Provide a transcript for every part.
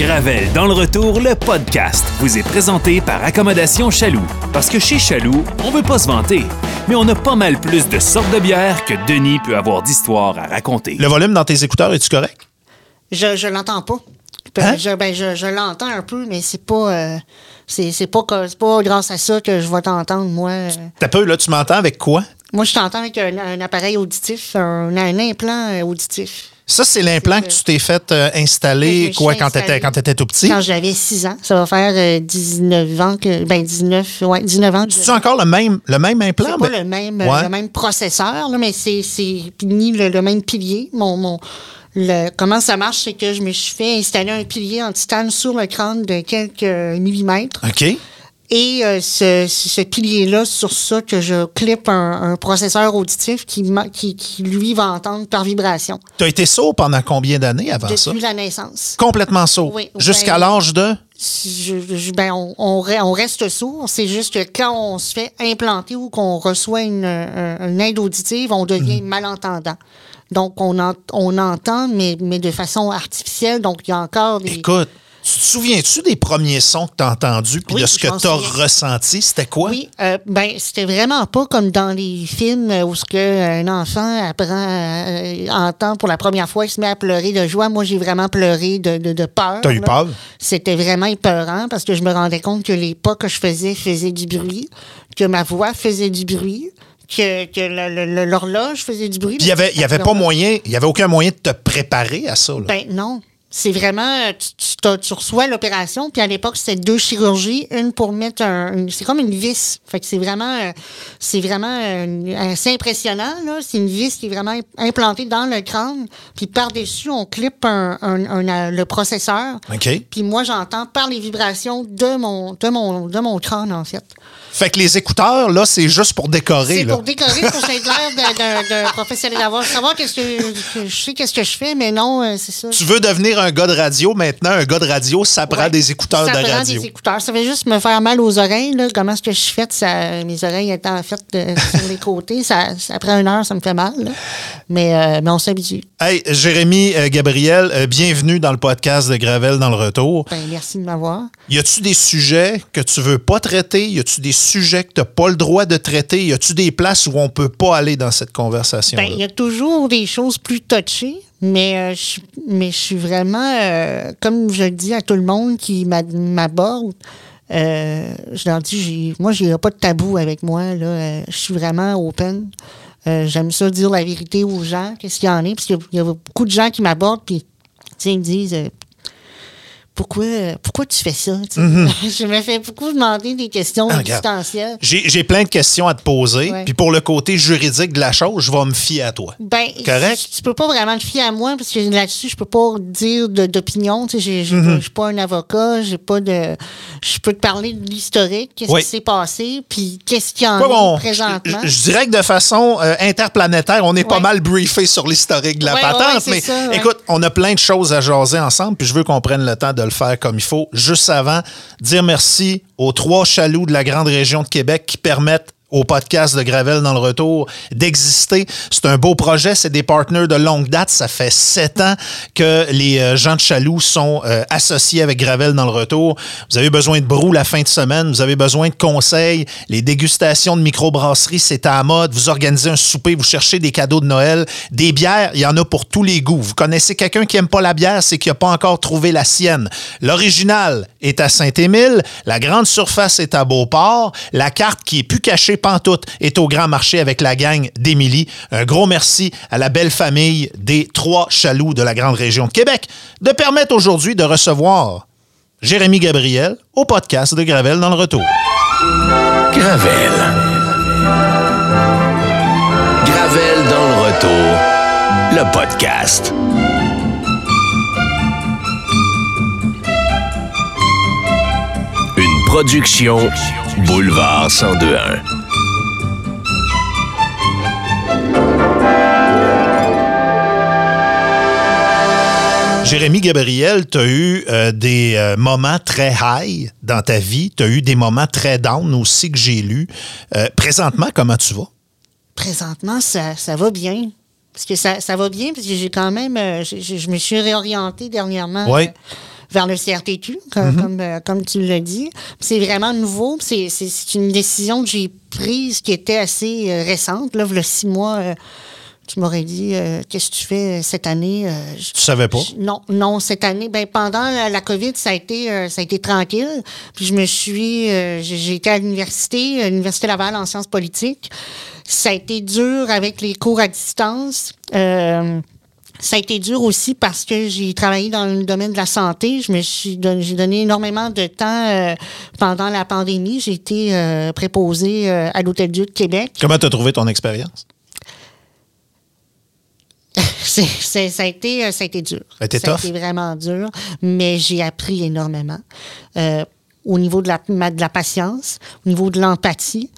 Gravel dans le retour, le podcast vous est présenté par Accommodation Chaloux. Parce que chez Chaloux, on veut pas se vanter, mais on a pas mal plus de sortes de bières que Denis peut avoir d'histoires à raconter. Le volume dans tes écouteurs, es-tu correct? Je, je l'entends pas. Hein? Je, ben, je, je l'entends un peu, mais c'est pas, euh, c'est, c'est pas, pas grâce à ça que je vais t'entendre, moi. Euh, T'as peu, là, tu m'entends avec quoi? Moi, je t'entends avec un, un appareil auditif, un, un implant euh, auditif. Ça, c'est l'implant que tu t'es fait euh, installer, quoi, quand quand t'étais tout petit? Quand j'avais 6 ans, ça va faire euh, 19 ans que. Ben, 19, ouais, 19 ans. que je- C'est encore le même, le même implant? C'est pas le même, Ouais. le même processeur, là, mais c'est, ni le, le même pilier. Mon, mon, le, comment ça marche, c'est que je me suis fait installer un pilier en titane sur le crâne de quelques millimètres. OK. Et euh, ce, ce pilier-là, sur ça, que je clip un, un processeur auditif qui, qui, qui, lui, va entendre par vibration T'as été sourd pendant combien d'années avant ça? depuis la naissance. Complètement sourd. Oui, Jusqu'à ben- l'âge de? Je- je- ben, on, on re- on reste sourd. C'est juste que quand on se fait implanter ou qu'on reçoit une, un- une aide auditive, on devient malentendant. Donc, on, on entend, mais, mais de façon artificielle. Donc, il y a encore des... Écoute, tu te souviens-tu des premiers sons que t'as entendus puis Oui, de ce que t'as souviens. ressenti? C'était quoi? Oui, euh, ben c'était vraiment pas comme dans les films euh, où ce que un enfant apprend, euh, entend pour la première fois, il se met à pleurer de joie. Moi, j'ai vraiment pleuré de, de, de peur. T'as eu peur? C'était vraiment épeurant parce que je me rendais compte que les pas que je faisais faisaient du bruit, que ma voix faisait du bruit, que, que l'horloge faisait du bruit. Il y avait, y avait pas moyen, il y avait aucun moyen de te préparer à ça. là? Ben non. C'est vraiment, euh, tu, tu, reçois l'opération, puis à l'époque, c'était deux chirurgies, une pour mettre un. une- c'est comme une vis. Fait que c'est vraiment, euh, c'est vraiment euh, assez impressionnant, là. C'est une vis qui est vraiment im- implantée dans le crâne, puis par-dessus, on clip un, un- un- le processeur. OK. Puis moi, j'entends par les vibrations de mon, de mon, de mon crâne, en fait. Fait que les écouteurs, là, c'est juste pour décorer. C'est pour décorer, pour que l'air d'un- professionnel d'avoir. Savoir qu'est-ce que, je sais qu'est-ce que je fais, mais non, euh, c'est ça. Tu veux devenir un gars de radio maintenant, un gars de radio, ça prend Ouais. des écouteurs ça de prend radio. des écouteurs. Ça fait juste me faire mal aux oreilles. Là. Comment est-ce que je fais? Ça, mes oreilles étant en fait euh, sur les côtés. Ça, ça- après une heure, ça me fait mal. là. Mais, euh, mais on s'habitue. Hey, Jérémy euh, Gabriel, bienvenue dans le podcast de Gravel dans le retour. Ben, merci de m'avoir. Y a-tu des sujets que tu veux pas traiter? Y a-tu des sujets que t'as pas le droit de traiter? Y a-tu des places où on peut pas aller dans cette conversation? Ben, il y a toujours des choses plus touchées, mais, euh, je, mais je suis vraiment, euh, comme je le dis à tout le monde qui m'a- m'aborde, euh, je leur dis, moi, j'ai pas de tabou avec moi. Là, je suis vraiment open. J'aime ça dire la vérité aux gens, qu'est-ce qu'il y en a, parce qu'il y y a beaucoup de gens qui m'abordent, puis tu ils me disent... pourquoi, pourquoi tu fais ça? sais? je me fais beaucoup demander des questions. Ah, existentielles. J'ai j'ai plein de questions à te poser. Puis pour le côté juridique de la chose, je vais me fier à toi. Ben, Correct? Tu, tu peux pas vraiment te fier à moi parce que là-dessus, je peux pas dire d'opinion. Pas- je suis pas un avocat, j'ai pas de. Je peux te parler de l'historique, qu'est-ce Oui. qui s'est passé, puis qu'est-ce qu'il y en bon, a présentement. je, je dirais que de façon euh, interplanétaire, on est pas mal briefé sur l'historique de la Ouais, patente. ouais, mais ça, écoute, on a plein de choses à jaser ensemble, puis je veux qu'on prenne le temps de le faire comme il faut. Juste avant, dire merci aux trois chaloux de la grande région de Québec qui permettent au podcast de Gravel dans le retour d'exister. C'est un beau projet, c'est des partenaires de longue date. Ça fait sept ans que les euh, gens de Chaloux sont euh, associés avec Gravel dans le retour. Vous avez besoin de brou la fin de semaine, vous avez besoin de conseils. Les dégustations de microbrasserie, c'est à la mode. Vous organisez un souper, vous cherchez des cadeaux de Noël, des bières, il y en a pour tous les goûts. Vous connaissez quelqu'un qui aime pas la bière, c'est qu'il n'a pas encore trouvé la sienne. L'original est à Saint-Émile, la grande surface est à Beauport, la carte qui est plus cachée pantoute est au grand marché avec la gang d'Émilie. Un gros merci à la belle famille des trois chaloux de la grande région de Québec de permettre aujourd'hui de recevoir Jérémy Gabriel au podcast de Gravel dans le retour. Gravel. Gravel dans le retour. Le podcast. Une production Boulevard 1021. Jérémy Gabriel, tu as eu euh, des euh, moments très high dans ta vie. Tu as eu des moments très down aussi que j'ai lus. Euh, présentement, comment tu vas? Présentement, ça, ça va bien. Parce que ça, ça va bien, parce que j'ai quand même. je me suis réorienté dernièrement vers le CRTQ, comme, comme, euh, comme tu l'as dit. C'est vraiment nouveau. C'est une décision que j'ai prise qui était assez euh, récente. Là, il y a six mois, euh, tu m'aurais dit, euh, qu'est-ce que tu fais cette année? Euh, je- Tu savais pas? non, non, cette année, ben pendant la, la COVID, ça a été euh, ça a été tranquille. Puis je me suis euh, j'ai été à l'université, à l'université Laval en sciences politiques. Ça a été dur avec les cours à distance. Euh, ça a été dur aussi parce que j'ai travaillé dans le domaine de la santé. Je me suis j'ai donné énormément de temps euh, pendant la pandémie. J'ai été euh, préposée euh, à l'Hôtel Dieu de Québec. Comment tu as trouvé ton expérience? Ça, a été, euh, ça a été dur. Ça a été ça tough? a été vraiment dur, mais j'ai appris énormément. Euh, au niveau de la, ma- de la patience, au niveau de l'empathie.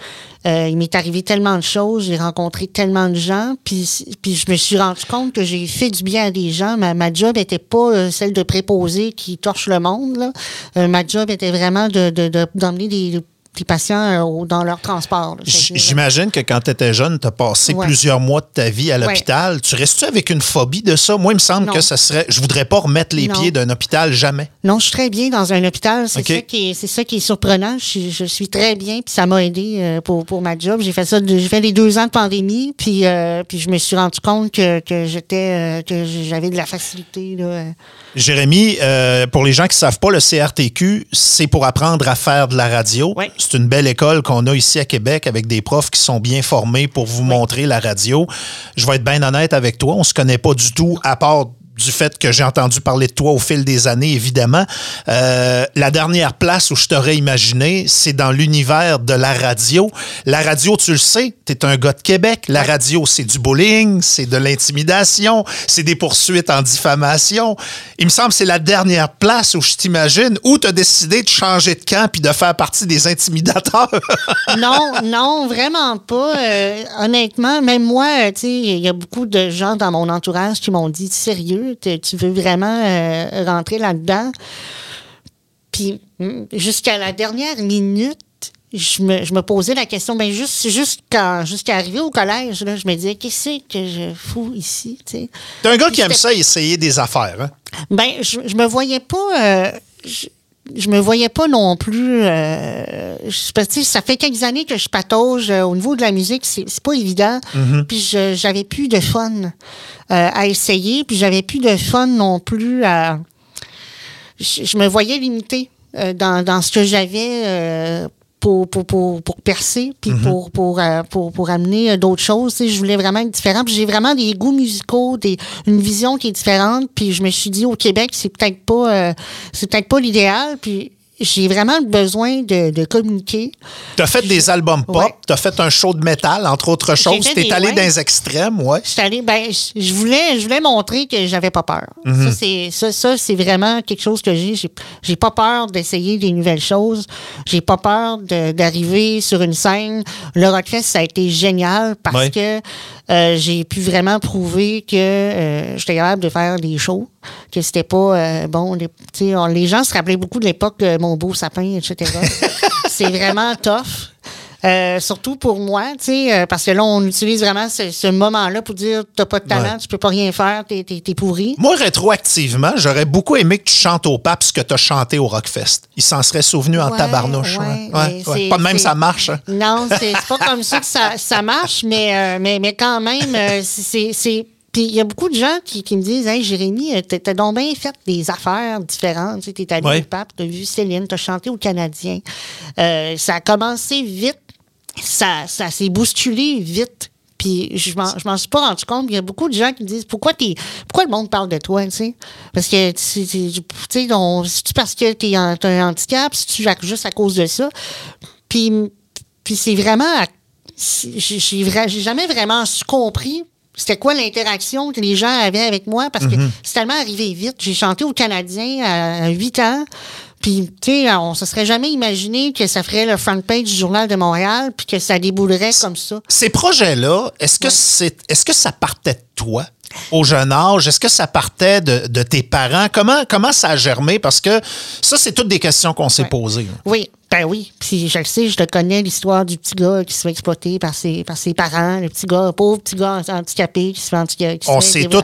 Euh, il m'est arrivé tellement de choses, j'ai rencontré tellement de gens, puis, puis je me suis rendu compte que j'ai fait du bien à des gens. Ma, ma job n'était pas euh, celle de préposer qui torche le monde. là. Euh, ma job était vraiment de, de- de- d'emmener des, des patients euh, dans leur transport. là. J- C'est-à-dire- J'imagine que quand tu étais jeune, tu as passé Ouais. plusieurs mois de ta vie à l'hôpital. Tu restes-tu avec une phobie de ça? Moi, il me semble Non. que ça serait. Je voudrais pas remettre les Non. pieds d'un hôpital jamais. Non, je suis très bien dans un hôpital. C'est OK. ça qui est, c'est ça qui est surprenant. Je, suis- je suis très bien, puis ça m'a aidé euh, pour, pour ma job. J'ai fait ça, de- j'ai fait les deux ans de pandémie, puis euh, puis je me suis rendu compte que, que j'étais, euh, que j'avais de la facilité là. euh. Jérémy, euh, pour les gens qui ne savent pas, le CRTQ, c'est pour apprendre à faire de la radio. Ouais. C'est une belle école qu'on a ici à Québec avec des profs qui sont bien formés pour vous montrer la radio. Je vais être bien honnête avec toi, on se connaît pas du tout, à part du fait que j'ai entendu parler de toi au fil des années, évidemment. Euh, la dernière place où je t'aurais imaginé, c'est dans l'univers de la radio. La radio, tu le sais, tu es un gars de Québec. La radio, c'est du bullying, c'est de l'intimidation, c'est des poursuites en diffamation. Il me semble que c'est la dernière place où je t'imagine où tu as décidé de changer de camp puis de faire partie des intimidateurs. Non, non, vraiment pas. Euh, honnêtement, même moi, tu sais, il y a beaucoup de gens dans mon entourage qui m'ont dit sérieux, tu tu veux vraiment euh, rentrer là-dedans. Puis mm, jusqu'à la dernière minute, je me, je me posais la question, ben juste, juste quand, jusqu'à arriver au collège, là, je me disais, qu'est-ce que je fous ici, tu sais? T'es un gars Puis qui aime ça essayer des affaires, hein? Ben, je, je me voyais pas. euh, je, je me voyais pas non plus. Euh, je- ça fait quelques années que je patauge euh, au niveau de la musique, c'est pas évident. Puis je- j'avais plus de fun euh, à essayer, puis j'avais plus de fun non plus à. Je, je me voyais limité euh, dans, dans ce que j'avais. Pour, pour, pour, pour percer, puis pour, pour, euh, pour, pour amener euh, d'autres choses. Tu sais, je voulais vraiment être différent. J'ai vraiment des goûts musicaux, des, une vision qui est différente. Puis je me suis dit, au Québec, c'est peut-être pas, euh, c'est peut-être pas l'idéal. Puis j'ai vraiment besoin de, de communiquer. T'as fait des albums pop, Ouais. t'as fait un show de métal, entre autres choses. T'es des- allé ouais. dans les extrêmes, ouais. Je allée, ben, je- voulais, je voulais montrer que j'avais pas peur. Ça, c'est, ça, ça, c'est vraiment quelque chose que j'ai. J'ai, pas peur d'essayer des nouvelles choses. J'ai pas peur d'arriver sur une scène. Le Rockfest, ça a été génial parce Ouais. que euh, j'ai pu vraiment prouver que euh, j'étais capable de faire des shows, que c'était pas euh, bon. Les, on- les gens se rappelaient beaucoup de l'époque Mon beau sapin, etc. c'est vraiment tough. Euh, surtout pour moi, tu sais, euh, parce que là, on utilise vraiment ce, ce moment-là pour dire t'as pas de talent, Ouais. tu peux pas rien faire, t'es, t'es, t'es pourri. Moi, rétroactivement, j'aurais beaucoup aimé que tu chantes au pape ce que tu as chanté au Rockfest. Il s'en serait souvenu en Ouais, tabarnouche. ouais, ouais. Pas de même, ça marche. hein. Non, c'est, pas comme ça que ça, ça marche, mais, euh, mais, mais quand même, euh, c'est. c'est puis il y a beaucoup de gens qui, qui me disent Hey Jérémy, euh, t'as t'as donc bien fait des affaires différentes. T'es allé Ouais. au pape, t'as vu Céline, t'as chanté au Canadien. Euh, ça a commencé vite, ça, ça s'est bousculé vite. Puis je m'en, je m'en suis pas rendu compte. Il y a beaucoup de gens qui me disent pourquoi t'es, pourquoi le monde parle de toi, tu sais? Parce que tu sais, tu c'est-tu parce que t'es en, t'as un handicap, si tu juste à cause de ça? Puis, puis c'est vraiment, c'est- j'ai, jamais vraiment compris. C'était quoi l'interaction que les gens avaient avec moi? Parce que c'est tellement arrivé vite. J'ai chanté au Canadien à 8 ans. Puis, tu sais, on se serait jamais imaginé que ça ferait le front page du Journal de Montréal puis que ça déboulerait comme ça. Ces projets-là, est-ce que, c'est, est-ce que ça partait de toi au jeune âge? Est-ce que ça partait de, de tes parents? Comment, comment ça a germé? Parce que ça, c'est toutes des questions qu'on s'est Ouais. posées. Oui, Ben oui, puis je le sais, je le connais, l'histoire du petit gars qui se fait exploiter par ses, par ses parents, le petit gars, pauvre petit gars handicapé qui se fait handicapé. On s'est tous...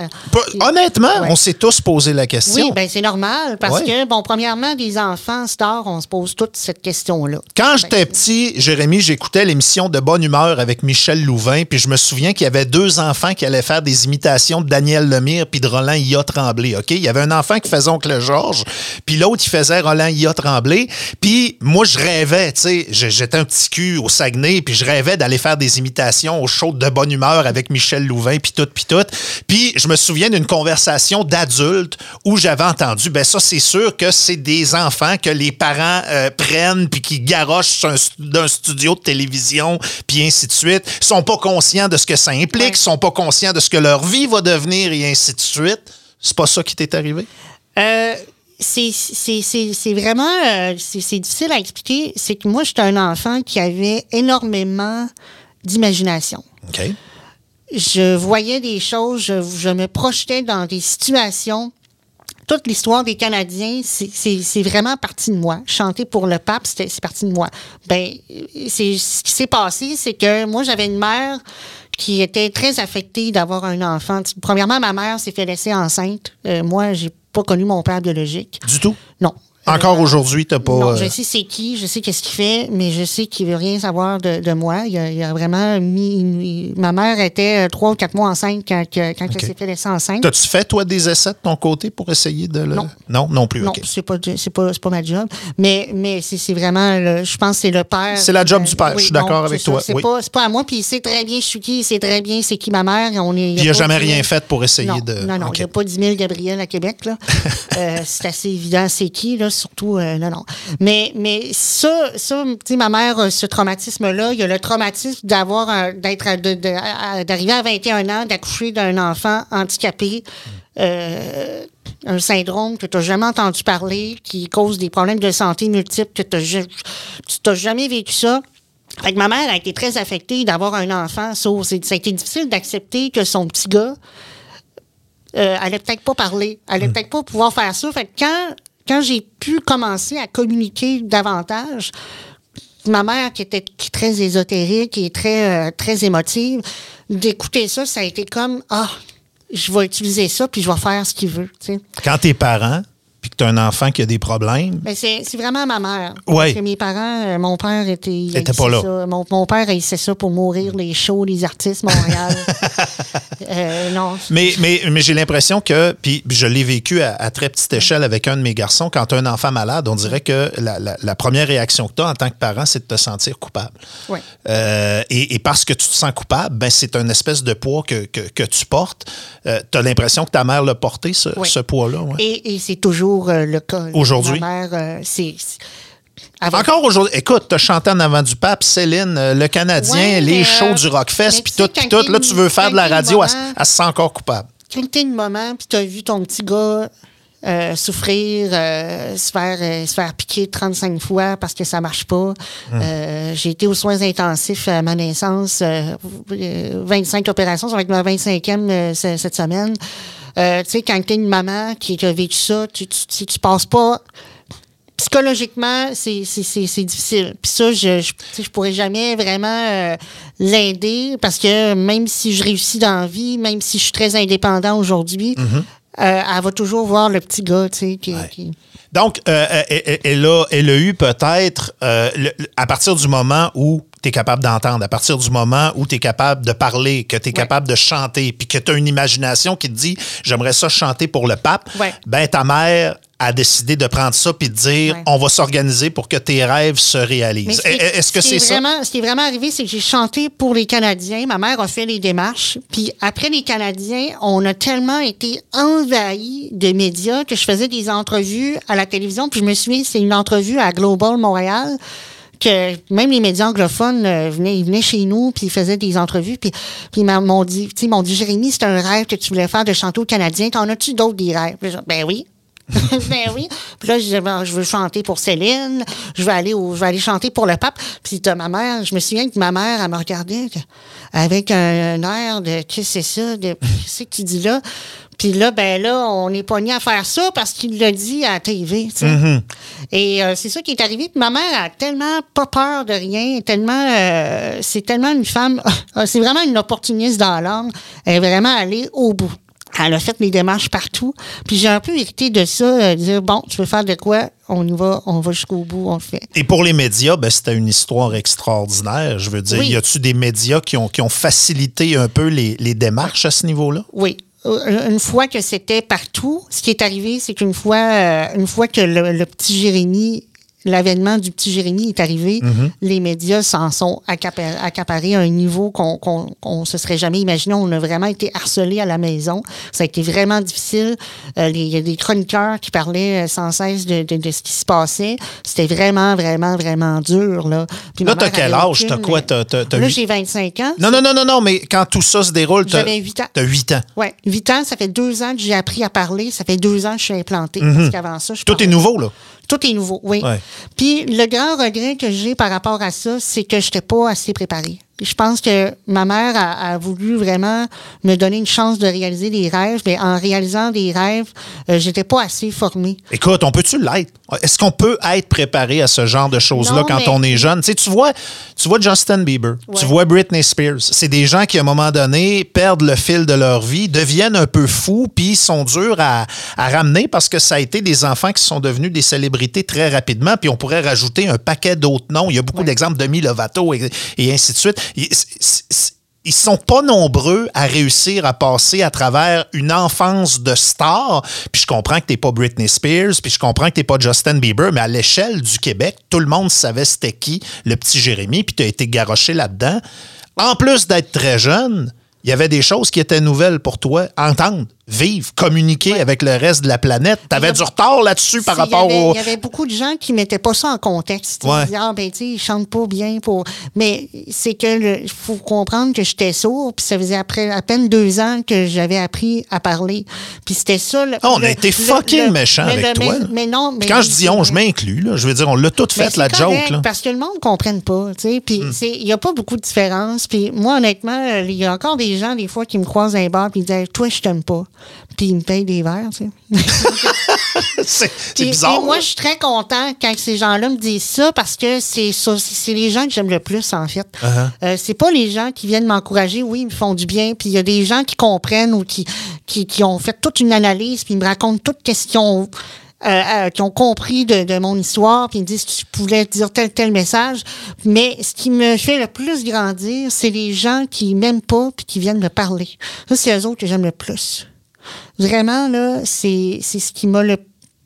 Honnêtement, on s'est tous posé la question. Oui, ben c'est normal, parce Ouais. que, bon, premièrement, des enfants stars, on se pose toute cette question-là. Quand j'étais petit, Jérémy, j'écoutais l'émission de Bonne Humeur avec Michel Louvain, puis je me souviens qu'il y avait deux enfants qui allaient faire des imitations de Daniel Lemire puis de Roland Ia Tremblay, OK? Il y avait un enfant qui faisait Oncle Georges, puis l'autre, il faisait Roland Ia Tremblay, puis moi, je rêvais, tu sais, j'étais un petit cul au Saguenay, puis je rêvais d'aller faire des imitations au show de Bonne Humeur avec Michel Louvain, puis tout, puis tout. Puis je me souviens d'une conversation d'adultes où j'avais entendu, ben ça, c'est sûr que c'est des enfants que les parents euh, prennent puis qui garochent d'un studio de télévision, puis ainsi de suite. Ils sont pas conscients de ce que ça implique, Ouais. sont pas conscients de ce que leur vie va devenir, et ainsi de suite. C'est pas ça qui t'est arrivé? Euh, c'est- vraiment euh, c'est difficile à expliquer. C'est que moi, j'étais un enfant qui avait énormément d'imagination. OK. Je voyais des choses, je, je me projetais dans des situations. Toute l'histoire des Canadiens, c'est- vraiment parti de moi. Chanter pour le pape, c'était- c'est parti de moi. Ben, c'est ce qui s'est passé, c'est que moi, j'avais une mère qui était très affectée d'avoir un enfant. Premièrement, ma mère s'est fait laisser enceinte. Euh, moi, j'ai pas connu mon père biologique. Du tout? Non. Encore Euh, aujourd'hui, t'as pas... non, euh, je sais c'est qui, je sais qu'est-ce qu'il fait, mais je sais qu'il veut rien savoir de, de moi. Il a, il a vraiment mis. ma mère était euh, trois ou quatre mois enceinte quand, quand elle s'est fait laisser enceinte. T'as-tu fait, toi, des essais de ton côté pour essayer de le... Non. Non, non plus, Non, OK. c'est pas pas pas ma job, mais mais c'est vraiment le- je pense que c'est le père. C'est la job Euh, du père, je suis d'accord avec ça. toi, C'est oui. pas pas à moi puis il sait très bien je suis qui, il sait très bien c'est qui ma mère, on est Puis il a pas jamais rien fait pour essayer non, de... Non, non, il n'y a pas 10 000 Gabriel à Québec, là. Euh, c'est assez évident, c'est qui, là, surtout, euh, non, non. Mais, mais ça, ça tu sais, ma mère, euh, ce traumatisme-là, il y a le traumatisme d'avoir, d'être, d'arriver à 21 ans, d'accoucher d'un enfant handicapé, euh, un syndrome que tu n'as jamais entendu parler, qui cause des problèmes de santé multiples, que tu n'as jamais vécu ça. Fait que ma mère a été très affectée d'avoir un enfant sourd. Ça a été difficile d'accepter que son petit gars euh, allait peut-être pas parler, allait peut-être pas pouvoir faire ça. Fait que quand, quand j'ai pu commencer à communiquer davantage, ma mère qui était qui très ésotérique et très, euh, très émotive, d'écouter ça, ça a été comme Ah, je vais utiliser ça puis je vais faire ce qu'il veut. Quand t'es parent, puis que t'as un enfant qui a des problèmes, Mais c'est vraiment ma mère. Ouais. Parce que mes parents, euh, mon père était. il Était pas haïssait là. ça. Mon, mon père, il sait ça pour mourir les shows, les artistes Montréal. Euh, non. Mais, mais, mais j'ai l'impression que, puis je l'ai vécu à, à très petite échelle avec un de mes garçons, quand tu as un enfant malade, on dirait que la, la- la première réaction que tu as en tant que parent, c'est de te sentir coupable. Ouais. Euh, et, et parce que tu te sens coupable, ben, c'est un espèce de poids que, que, que tu portes. tu as l'impression que ta mère l'a porté, ce, Oui. ce poids-là. ouais. Et, et c'est toujours euh, le cas. Aujourd'hui? Ma euh, c'est. Encore aujourd'hui, écoute, tu as chanté en avant du pape, Céline, euh, le Canadien, Ouais, les shows du Rockfest, puis tout, puis tout. Là, tu veux faire de la radio, moment- elle se sent encore coupable. Quand t'es le moment, puis t'as vu ton petit gars euh, souffrir, euh, se, faire, se faire piquer 35 fois parce que ça marche pas. Euh, J'ai été aux soins intensifs à ma naissance, euh, euh, 25 opérations, ça va être ma 25e euh, ce- cette semaine. Euh, tu sais, quand t'es une maman qui a vécu ça, tu, tu, tu, tu passes pas psychologiquement, c'est difficile. Puis ça, je, je, tu je pourrais jamais vraiment euh, l'aider parce que même si je réussis dans la vie, même si je suis très indépendant aujourd'hui, euh, elle va toujours voir le petit gars, tu sais, qui, qui- Donc, euh, euh, elle, elle a, elle a eu peut-être, euh, à partir du moment où tu es capable d'entendre, à partir du moment où tu es capable de parler, que tu es capable de chanter, puis que tu as une imagination qui te dit j'aimerais ça chanter pour le pape, Ouais. ben ta mère a décidé de prendre ça puis de dire Ouais. on va s'organiser pour que tes rêves se réalisent. qui- Est- Est-ce que c'est est ça? vraiment- Ce qui est vraiment arrivé, c'est que j'ai chanté pour les Canadiens. Ma mère a fait les démarches. Puis après les Canadiens, on a tellement été envahis de médias que je faisais des entrevues à la télévision. Puis je me souviens, c'est une entrevue à Global Montréal que même les médias anglophones euh, venaient, ils venaient chez nous puis ils faisaient des entrevues puis puis m'ont dit tu m'ont dit Jérémy c'est un rêve que tu voulais faire de chanter aux Canadiens t'en as-tu d'autres des rêves? Ben oui ben oui. Puis là, je disais, ben, je veux chanter pour Céline, je vais aller au, je vais aller chanter pour le pape. Puis de ma mère, je me souviens que ma mère, elle me regardait avec un, air de qu'est-ce que c'est ça, de qu'est-ce que tu dis là? Puis là, ben là, on est pogné à faire ça parce qu'il l'a dit à la TV, tu sais. Mm-hmm. Et euh, c'est ça qui est arrivé. Puis ma mère a tellement pas peur de rien, tellement... euh, c'est tellement une femme... c'est vraiment une opportuniste dans l'âme. Elle est vraiment allée au bout. Elle a fait les démarches partout. Puis j'ai un peu hérité de ça, euh, dire, bon, tu veux faire de quoi? On y va, on va jusqu'au bout, on le fait. Et pour les médias, ben, c'était une histoire extraordinaire. Je veux dire, Oui. y a-tu des médias qui ont, qui ont facilité un peu les, les démarches à ce niveau-là? Oui. Euh, Une fois que c'était partout, ce qui est arrivé, c'est qu'une fois, euh, une fois que le, le petit Jérémy, l'avènement du petit Jérémy est arrivé, les médias s'en sont accapar- accaparés à un niveau qu'on qu'on se serait jamais imaginé. On a vraiment été harcelés à la maison. Ça a été vraiment difficile. Euh, Il y a des chroniqueurs qui parlaient euh, sans cesse de, de- de ce qui se passait. C'était vraiment, vraiment, vraiment dur. Là, Puis Là, t'as quel âge? T'as quoi? T'as- t'as- t'as Là, j'ai 25 ans. Non, non, non, non, non, mais quand tout ça se déroule, t'as J'avais huit ans. T'as 8 ans. Oui, 8 ans, ça fait deux ans que j'ai appris à parler. Ça fait deux ans que je suis implantée. Parce qu'avant ça, je Mhm. Tout parlais- est nouveau, là. Tout est nouveau, oui. Ouais. Puis le grand regret que j'ai par rapport à ça, c'est que je n'étais pas assez préparée. Je pense que ma mère a, a voulu vraiment me donner une chance de réaliser des rêves, mais en réalisant des rêves, euh, j'étais pas assez formée. Écoute, on peut-tu l'être? Est-ce qu'on peut être préparé à ce genre de choses-là quand mais- on est jeune? Tu sais, tu vois, tu vois Justin Bieber, tu vois Britney Spears. C'est des gens qui, à un moment donné, perdent le fil de leur vie, deviennent un peu fous, puis sont durs à, à ramener parce que ça a été des enfants qui sont devenus des célébrités très rapidement, puis on pourrait rajouter un paquet d'autres noms. Il y a beaucoup d'exemples, Demi Lovato et, et ainsi de suite. Ils sont pas nombreux à réussir à passer à travers une enfance de star. Puis je comprends que t'es pas Britney Spears, puis je comprends que t'es pas Justin Bieber, mais à l'échelle du Québec, tout le monde savait c'était qui le petit Jérémy, puis t'as été garoché là-dedans. En plus d'être très jeune, il y avait des choses qui étaient nouvelles pour toi. Entendre, vivre, communiquer avec le reste de la planète. T'avais Il y a- du retard là-dessus par rapport au... Il y avait beaucoup de gens qui mettaient pas ça en contexte. Ils Ouais. disaient, ah, ben, tu sais, ils chantent pas bien pour. Mais c'est que, il faut comprendre que j'étais sourd, puis ça faisait après à peine deux ans que j'avais appris à parler. Puis c'était ça. le- Ah, on a été fucking méchant avec le- toi. Mais, non, mais. Quand je dis on, je m'inclus. là. Je veux dire, on l'a tout Mais fait, c'est la correct, joke. Là. Parce que le monde ne comprenne pas, tu sais. Puis c'est- il n'y a pas beaucoup de différence. Puis moi, honnêtement, il y a encore des gens, des fois, qui me croisent dans les bars puis ils disent Toi, je t'aime pas. Puis ils me payent des verres, tu sais. c'est bizarre. moi, je suis très content quand ces gens-là me disent ça parce que c'est ça, c'est les gens que j'aime le plus, en fait. Uh-huh. Euh, c'est pas les gens qui viennent m'encourager. Oui, ils me font du bien. Puis il y a des gens qui comprennent ou qui, qui, qui ont fait toute une analyse puis ils me racontent toutes questions. Euh, euh, qui ont compris de, de mon histoire, puis ils me disent tu pouvais dire tel tel message. Mais ce qui me fait le plus grandir, c'est les gens qui m'aiment pas puis qui viennent me parler. Ça, c'est eux autres que j'aime le plus. Vraiment, là, c'est c'est ce qui m'a le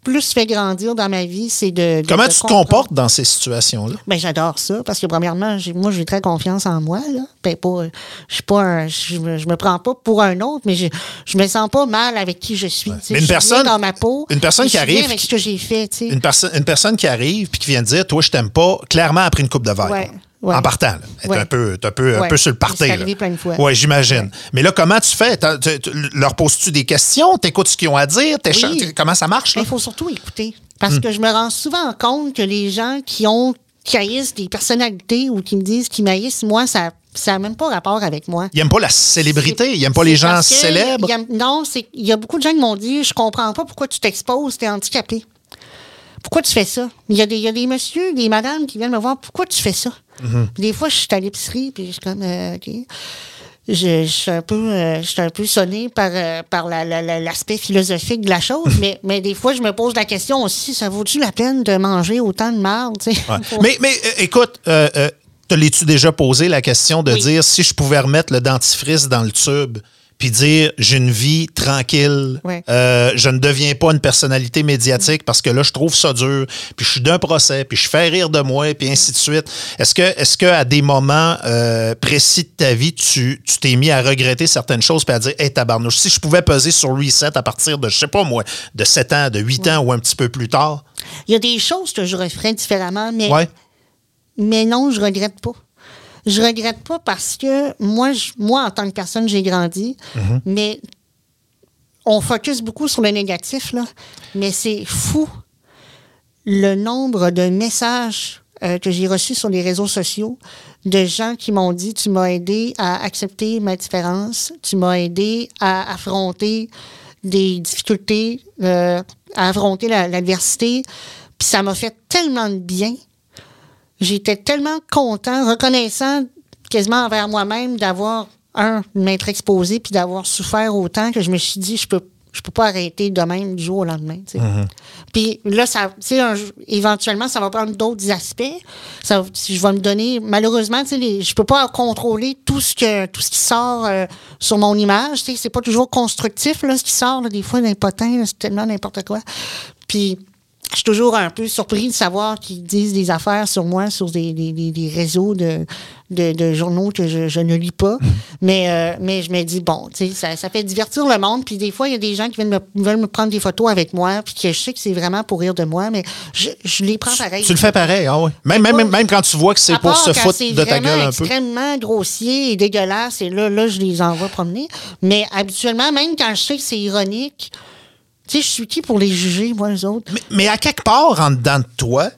plus fait grandir dans ma vie, c'est de, de- Comment de tu te comportes dans ces situations-là? Ben, j'adore ça parce que premièrement, moi, j'ai très confiance en moi. Là. Ben, pas, je suis pas un- je, me, je me prends pas pour un autre, mais je, je me sens pas mal avec qui je suis. Mais une Je suis personne- dans ma peau. une personne qui suis arrive avec ce que j'ai fait. Une, perso- une personne qui arrive puis qui vient de dire Toi, je t'aime pas, clairement, a pris une coupe de verre. Ouais, ouais. En partant, est Ouais. un peu, t'es un peu, un Ouais. peu sur le fois. Ouais, j'imagine. Mais là, comment tu fais? Tu- tu- leur poses-tu des questions? T'écoutes ce qu'ils ont à dire? Oui. Comment ça marche? Il faut surtout écouter. Hmm. Parce que je me rends souvent compte que les gens qui ont qui haïssent des personnalités ou qui me disent qu'ils m'haïssent, moi, ça ça n'a même pas rapport avec moi. Ils n'aiment pas la célébrité, ils n'aiment pas les gens célèbres. il y a- non, c'est il y a beaucoup de gens qui m'ont dit je comprends pas pourquoi tu t'exposes, t'es handicapé. Pourquoi tu fais ça? Il y, a des, il y a des messieurs, des madames qui viennent me voir, pourquoi tu fais ça? Mm-hmm. Des fois, je suis à l'épicerie, puis je suis comme, euh. Je, je suis un peu, euh, je suis un peu sonné par, euh, par la- la- la- l'aspect philosophique de la chose, mais, mais des fois, je me pose la question aussi, ça vaut-tu la peine de manger autant de marde? Ouais. Pour- Mais, mais écoute, te l'es-tu déjà posé la question de Oui. dire si je pouvais remettre le dentifrice dans le tube puis dire j'ai une vie tranquille, Ouais. euh, je ne deviens pas une personnalité médiatique parce que là je trouve ça dur, puis je suis d'un procès, puis je fais rire de moi, puis ainsi de suite. Est-ce que, est-ce que à des moments euh, précis de ta vie, tu, tu t'es mis à regretter certaines choses puis à dire hey tabarnouche, si je pouvais peser sur reset à partir de je sais pas moi, de 7 ans, de 8 ans ou un petit peu plus tard, Il y a des choses que je referais différemment, mais ouais. Mais non, je regrette pas. Je regrette pas parce que moi, je- moi en tant que personne, j'ai grandi, mais on focus beaucoup sur le négatif, là. Mais c'est fou le nombre de messages euh, que j'ai reçus sur les réseaux sociaux de gens qui m'ont dit Tu m'as aidé à accepter ma différence, tu m'as aidé à affronter des difficultés euh, à affronter la- l'adversité. Puis ça m'a fait tellement de bien. J'étais tellement content, reconnaissant quasiment envers moi-même d'avoir, un, m'être exposé, puis d'avoir souffert autant que je me suis dit, je peux je peux pas arrêter de même du jour au lendemain. sais. Puis là, ça, un éventuellement, ça va prendre d'autres aspects. Ça, je vais me donner, malheureusement, les- je peux pas contrôler tout ce que tout ce qui sort euh, sur mon image. C'est pas toujours constructif là, ce qui sort. là. des fois, n'importe c'est tellement n'importe quoi. Puis je suis toujours un peu surpris de savoir qu'ils disent des affaires sur moi sur des, des- des- réseaux de, de, de journaux que je, je ne lis pas. Mais, euh, mais je me dis, bon, tu sais, ça, ça fait divertir le monde. Puis des fois, il y a des gens qui viennent me, veulent me prendre des photos avec moi, puis que je sais que c'est vraiment pour rire de moi, mais je, je les prends pareil. Tu le fais pareil, ah oui. Même, même, même quand tu vois que c'est pour se foutre de ta gueule un peu. extrêmement grossier et dégueulasse, et là, là, je les envoie promener. Mais habituellement, même quand je sais que c'est ironique, tu sais, je suis qui pour les juger, moi, les autres? Mais, à quelque part, en dedans de toi,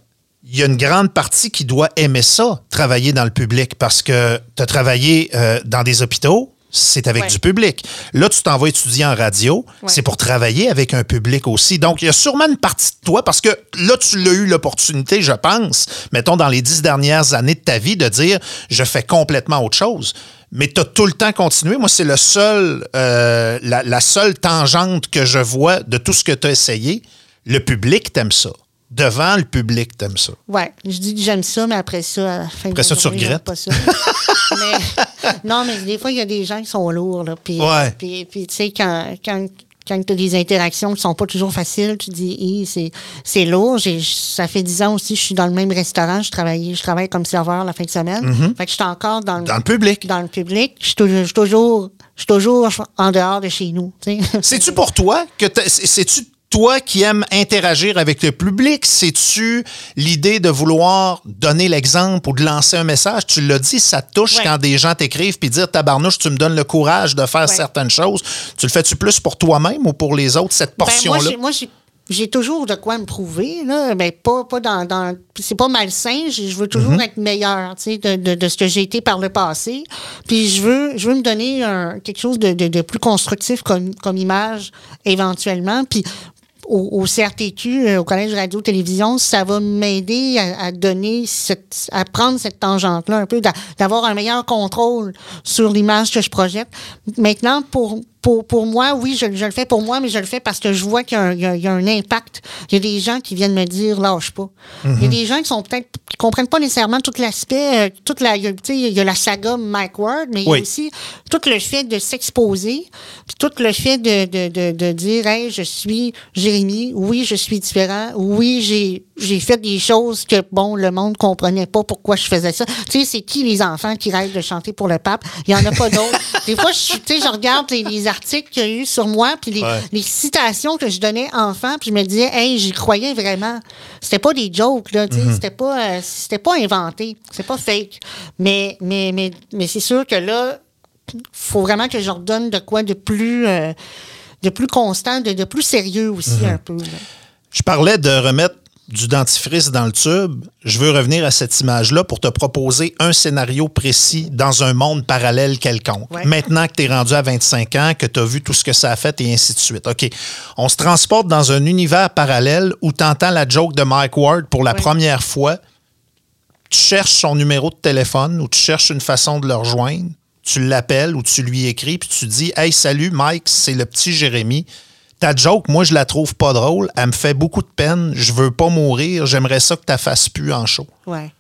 il y a une grande partie qui doit aimer ça, travailler dans le public, parce que tu as travaillé euh, dans des hôpitaux, c'est avec Ouais. du public. Là, tu t'en vas étudier en radio, Ouais. c'est pour travailler avec un public aussi. Donc, il y a sûrement une partie de toi, parce que là, tu l'as eu l'opportunité, je pense, mettons, dans les dix dernières années de ta vie, de dire, je fais complètement autre chose. Mais tu as tout le temps continué. Moi, c'est le seul, euh, la, la seule tangente que je vois de tout ce que tu as essayé. Le public t'aime ça. Devant le public t'aime ça. Ouais, je dis que j'aime ça, mais après ça, à la fin Après ça, tu journée, j'aime regrettes. pas ça. mais, non, mais des fois, il y a des gens qui sont lourds. Là, puis, Ouais. puis, puis, tu sais, quand, quand, quand tu as des interactions qui sont pas toujours faciles, tu dis, Hi, c'est, c'est lourd. J'ai, ça fait dix ans aussi, je suis dans le même restaurant. Je travaille, je travaille comme serveur la fin de semaine. Fait que je suis encore dans, Mm-hmm. Dans le public. Dans le public. Je suis toujours, je suis toujours, en dehors de chez nous. C'est-tu pour toi que c'est-tu toi qui aimes interagir avec le public? C'est-tu l'idée de vouloir donner l'exemple ou de lancer un message? Tu l'as dit, ça te touche Ouais. quand des gens t'écrivent puis dire tabarnouche, tu me donnes le courage de faire Ouais. certaines choses. Tu le fais-tu plus pour toi-même ou pour les autres, cette Ben, portion-là? moi, j'ai- moi, j'ai, j'ai toujours de quoi me prouver, là. Ben, pas, pas dans, dans- c'est pas malsain. Je veux toujours Mhm. être meilleur, de, de, de ce que j'ai été par le passé. Puis je veux, je veux me donner un- quelque chose de plus constructif comme, comme image, éventuellement. Puis au, CRTQ, euh, au Collège Radio-Télévision, ça va m'aider à, donner cette, à prendre cette tangente-là un peu, d'a- d'avoir un meilleur contrôle sur l'image que je projette. Maintenant, pour, pour, pour moi, oui, je, je le fais pour moi, mais je le fais parce que je vois qu'il y a, un- il y a- il y a un impact. Il y a des gens qui viennent me dire lâche pas. Il y a des gens qui sont peut-être qui comprennent pas nécessairement tout l'aspect, euh, toute la, il y a- tu sais, il y a la saga Mike Ward, mais il y a aussi tout le fait de s'exposer, puis tout le fait de, de, de, de dire hey, je suis Jérémy, oui, je suis différent, oui, j'ai j'ai fait des choses que bon, le monde comprenait pas pourquoi je faisais ça. Tu sais, c'est qui les enfants qui rêvent de chanter pour le pape? Il y en a pas d'autres. Des fois, je tu sais, je regarde les, les articles qu'il y a eu sur moi, puis les, Ouais. les citations que je donnais enfant, puis je me disais hey, j'y croyais vraiment. C'était pas des jokes là, tu sais, c'était pas euh, c'était pas inventé, c'est pas fake. Mais mais mais mais c'est sûr que là faut vraiment que je leur donne de quoi de plus euh, de plus constant, de, de plus sérieux aussi un peu. là. Je parlais de remettre du dentifrice dans le tube. Je veux revenir à cette image-là pour te proposer un scénario précis dans un monde parallèle quelconque. Ouais. Maintenant que tu es rendu à 25 ans, que tu as vu tout ce que ça a fait et ainsi de suite. OK. On se transporte dans un univers parallèle où tu entends la joke de Mike Ward pour la Ouais. première fois. Tu cherches son numéro de téléphone ou tu cherches une façon de le rejoindre. Tu l'appelles ou tu lui écris puis tu dis Hey, salut Mike, c'est le petit Jérémy. Ta joke, moi, je la trouve pas drôle. Elle me fait beaucoup de peine. Je veux pas mourir. J'aimerais ça que ta fasses plus en show. Ouais.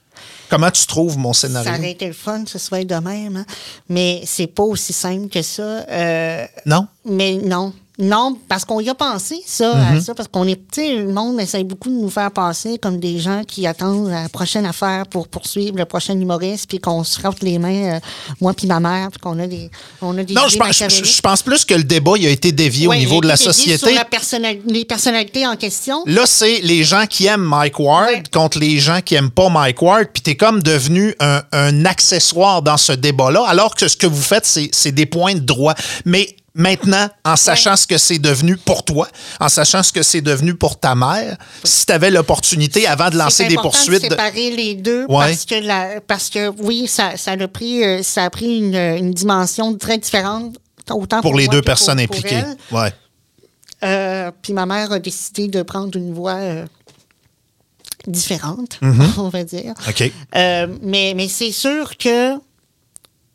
Comment tu trouves mon scénario? Ça aurait été le fun que ce soit de même, hein. mais c'est pas aussi simple que ça. Euh, Non? mais non. Non, parce qu'on y a pensé, ça, à ça, parce qu'on est, tu sais, le monde essaie beaucoup de nous faire passer comme des gens qui attendent la prochaine affaire pour poursuivre le prochain humoriste, puis qu'on se frotte les mains, euh, moi puis ma mère, puis qu'on a des, on a des Non, je pense, je, pense plus que le débat il a été dévié Ouais, au niveau de la société. Sur la personnali- les personnalités en question. Là, c'est les gens qui aiment Mike Ward Ouais. contre les gens qui aiment pas Mike Ward. Puis t'es comme devenu un, un accessoire dans ce débat-là, alors que ce que vous faites, c'est c'est des points de droit. Mais maintenant, en sachant ce que c'est devenu pour toi, en sachant ce que c'est devenu pour ta mère, si tu avais l'opportunité avant de lancer des poursuites... De séparer les deux Ouais. parce que la, parce que oui, ça, ça a pris euh, ça a pris une, une dimension très différente autant pour pour, les moi deux que personnes pour- impliquées. Ouais. Euh, puis ma mère a décidé de prendre une voie euh, différente, on va dire. OK. Euh, mais mais c'est sûr que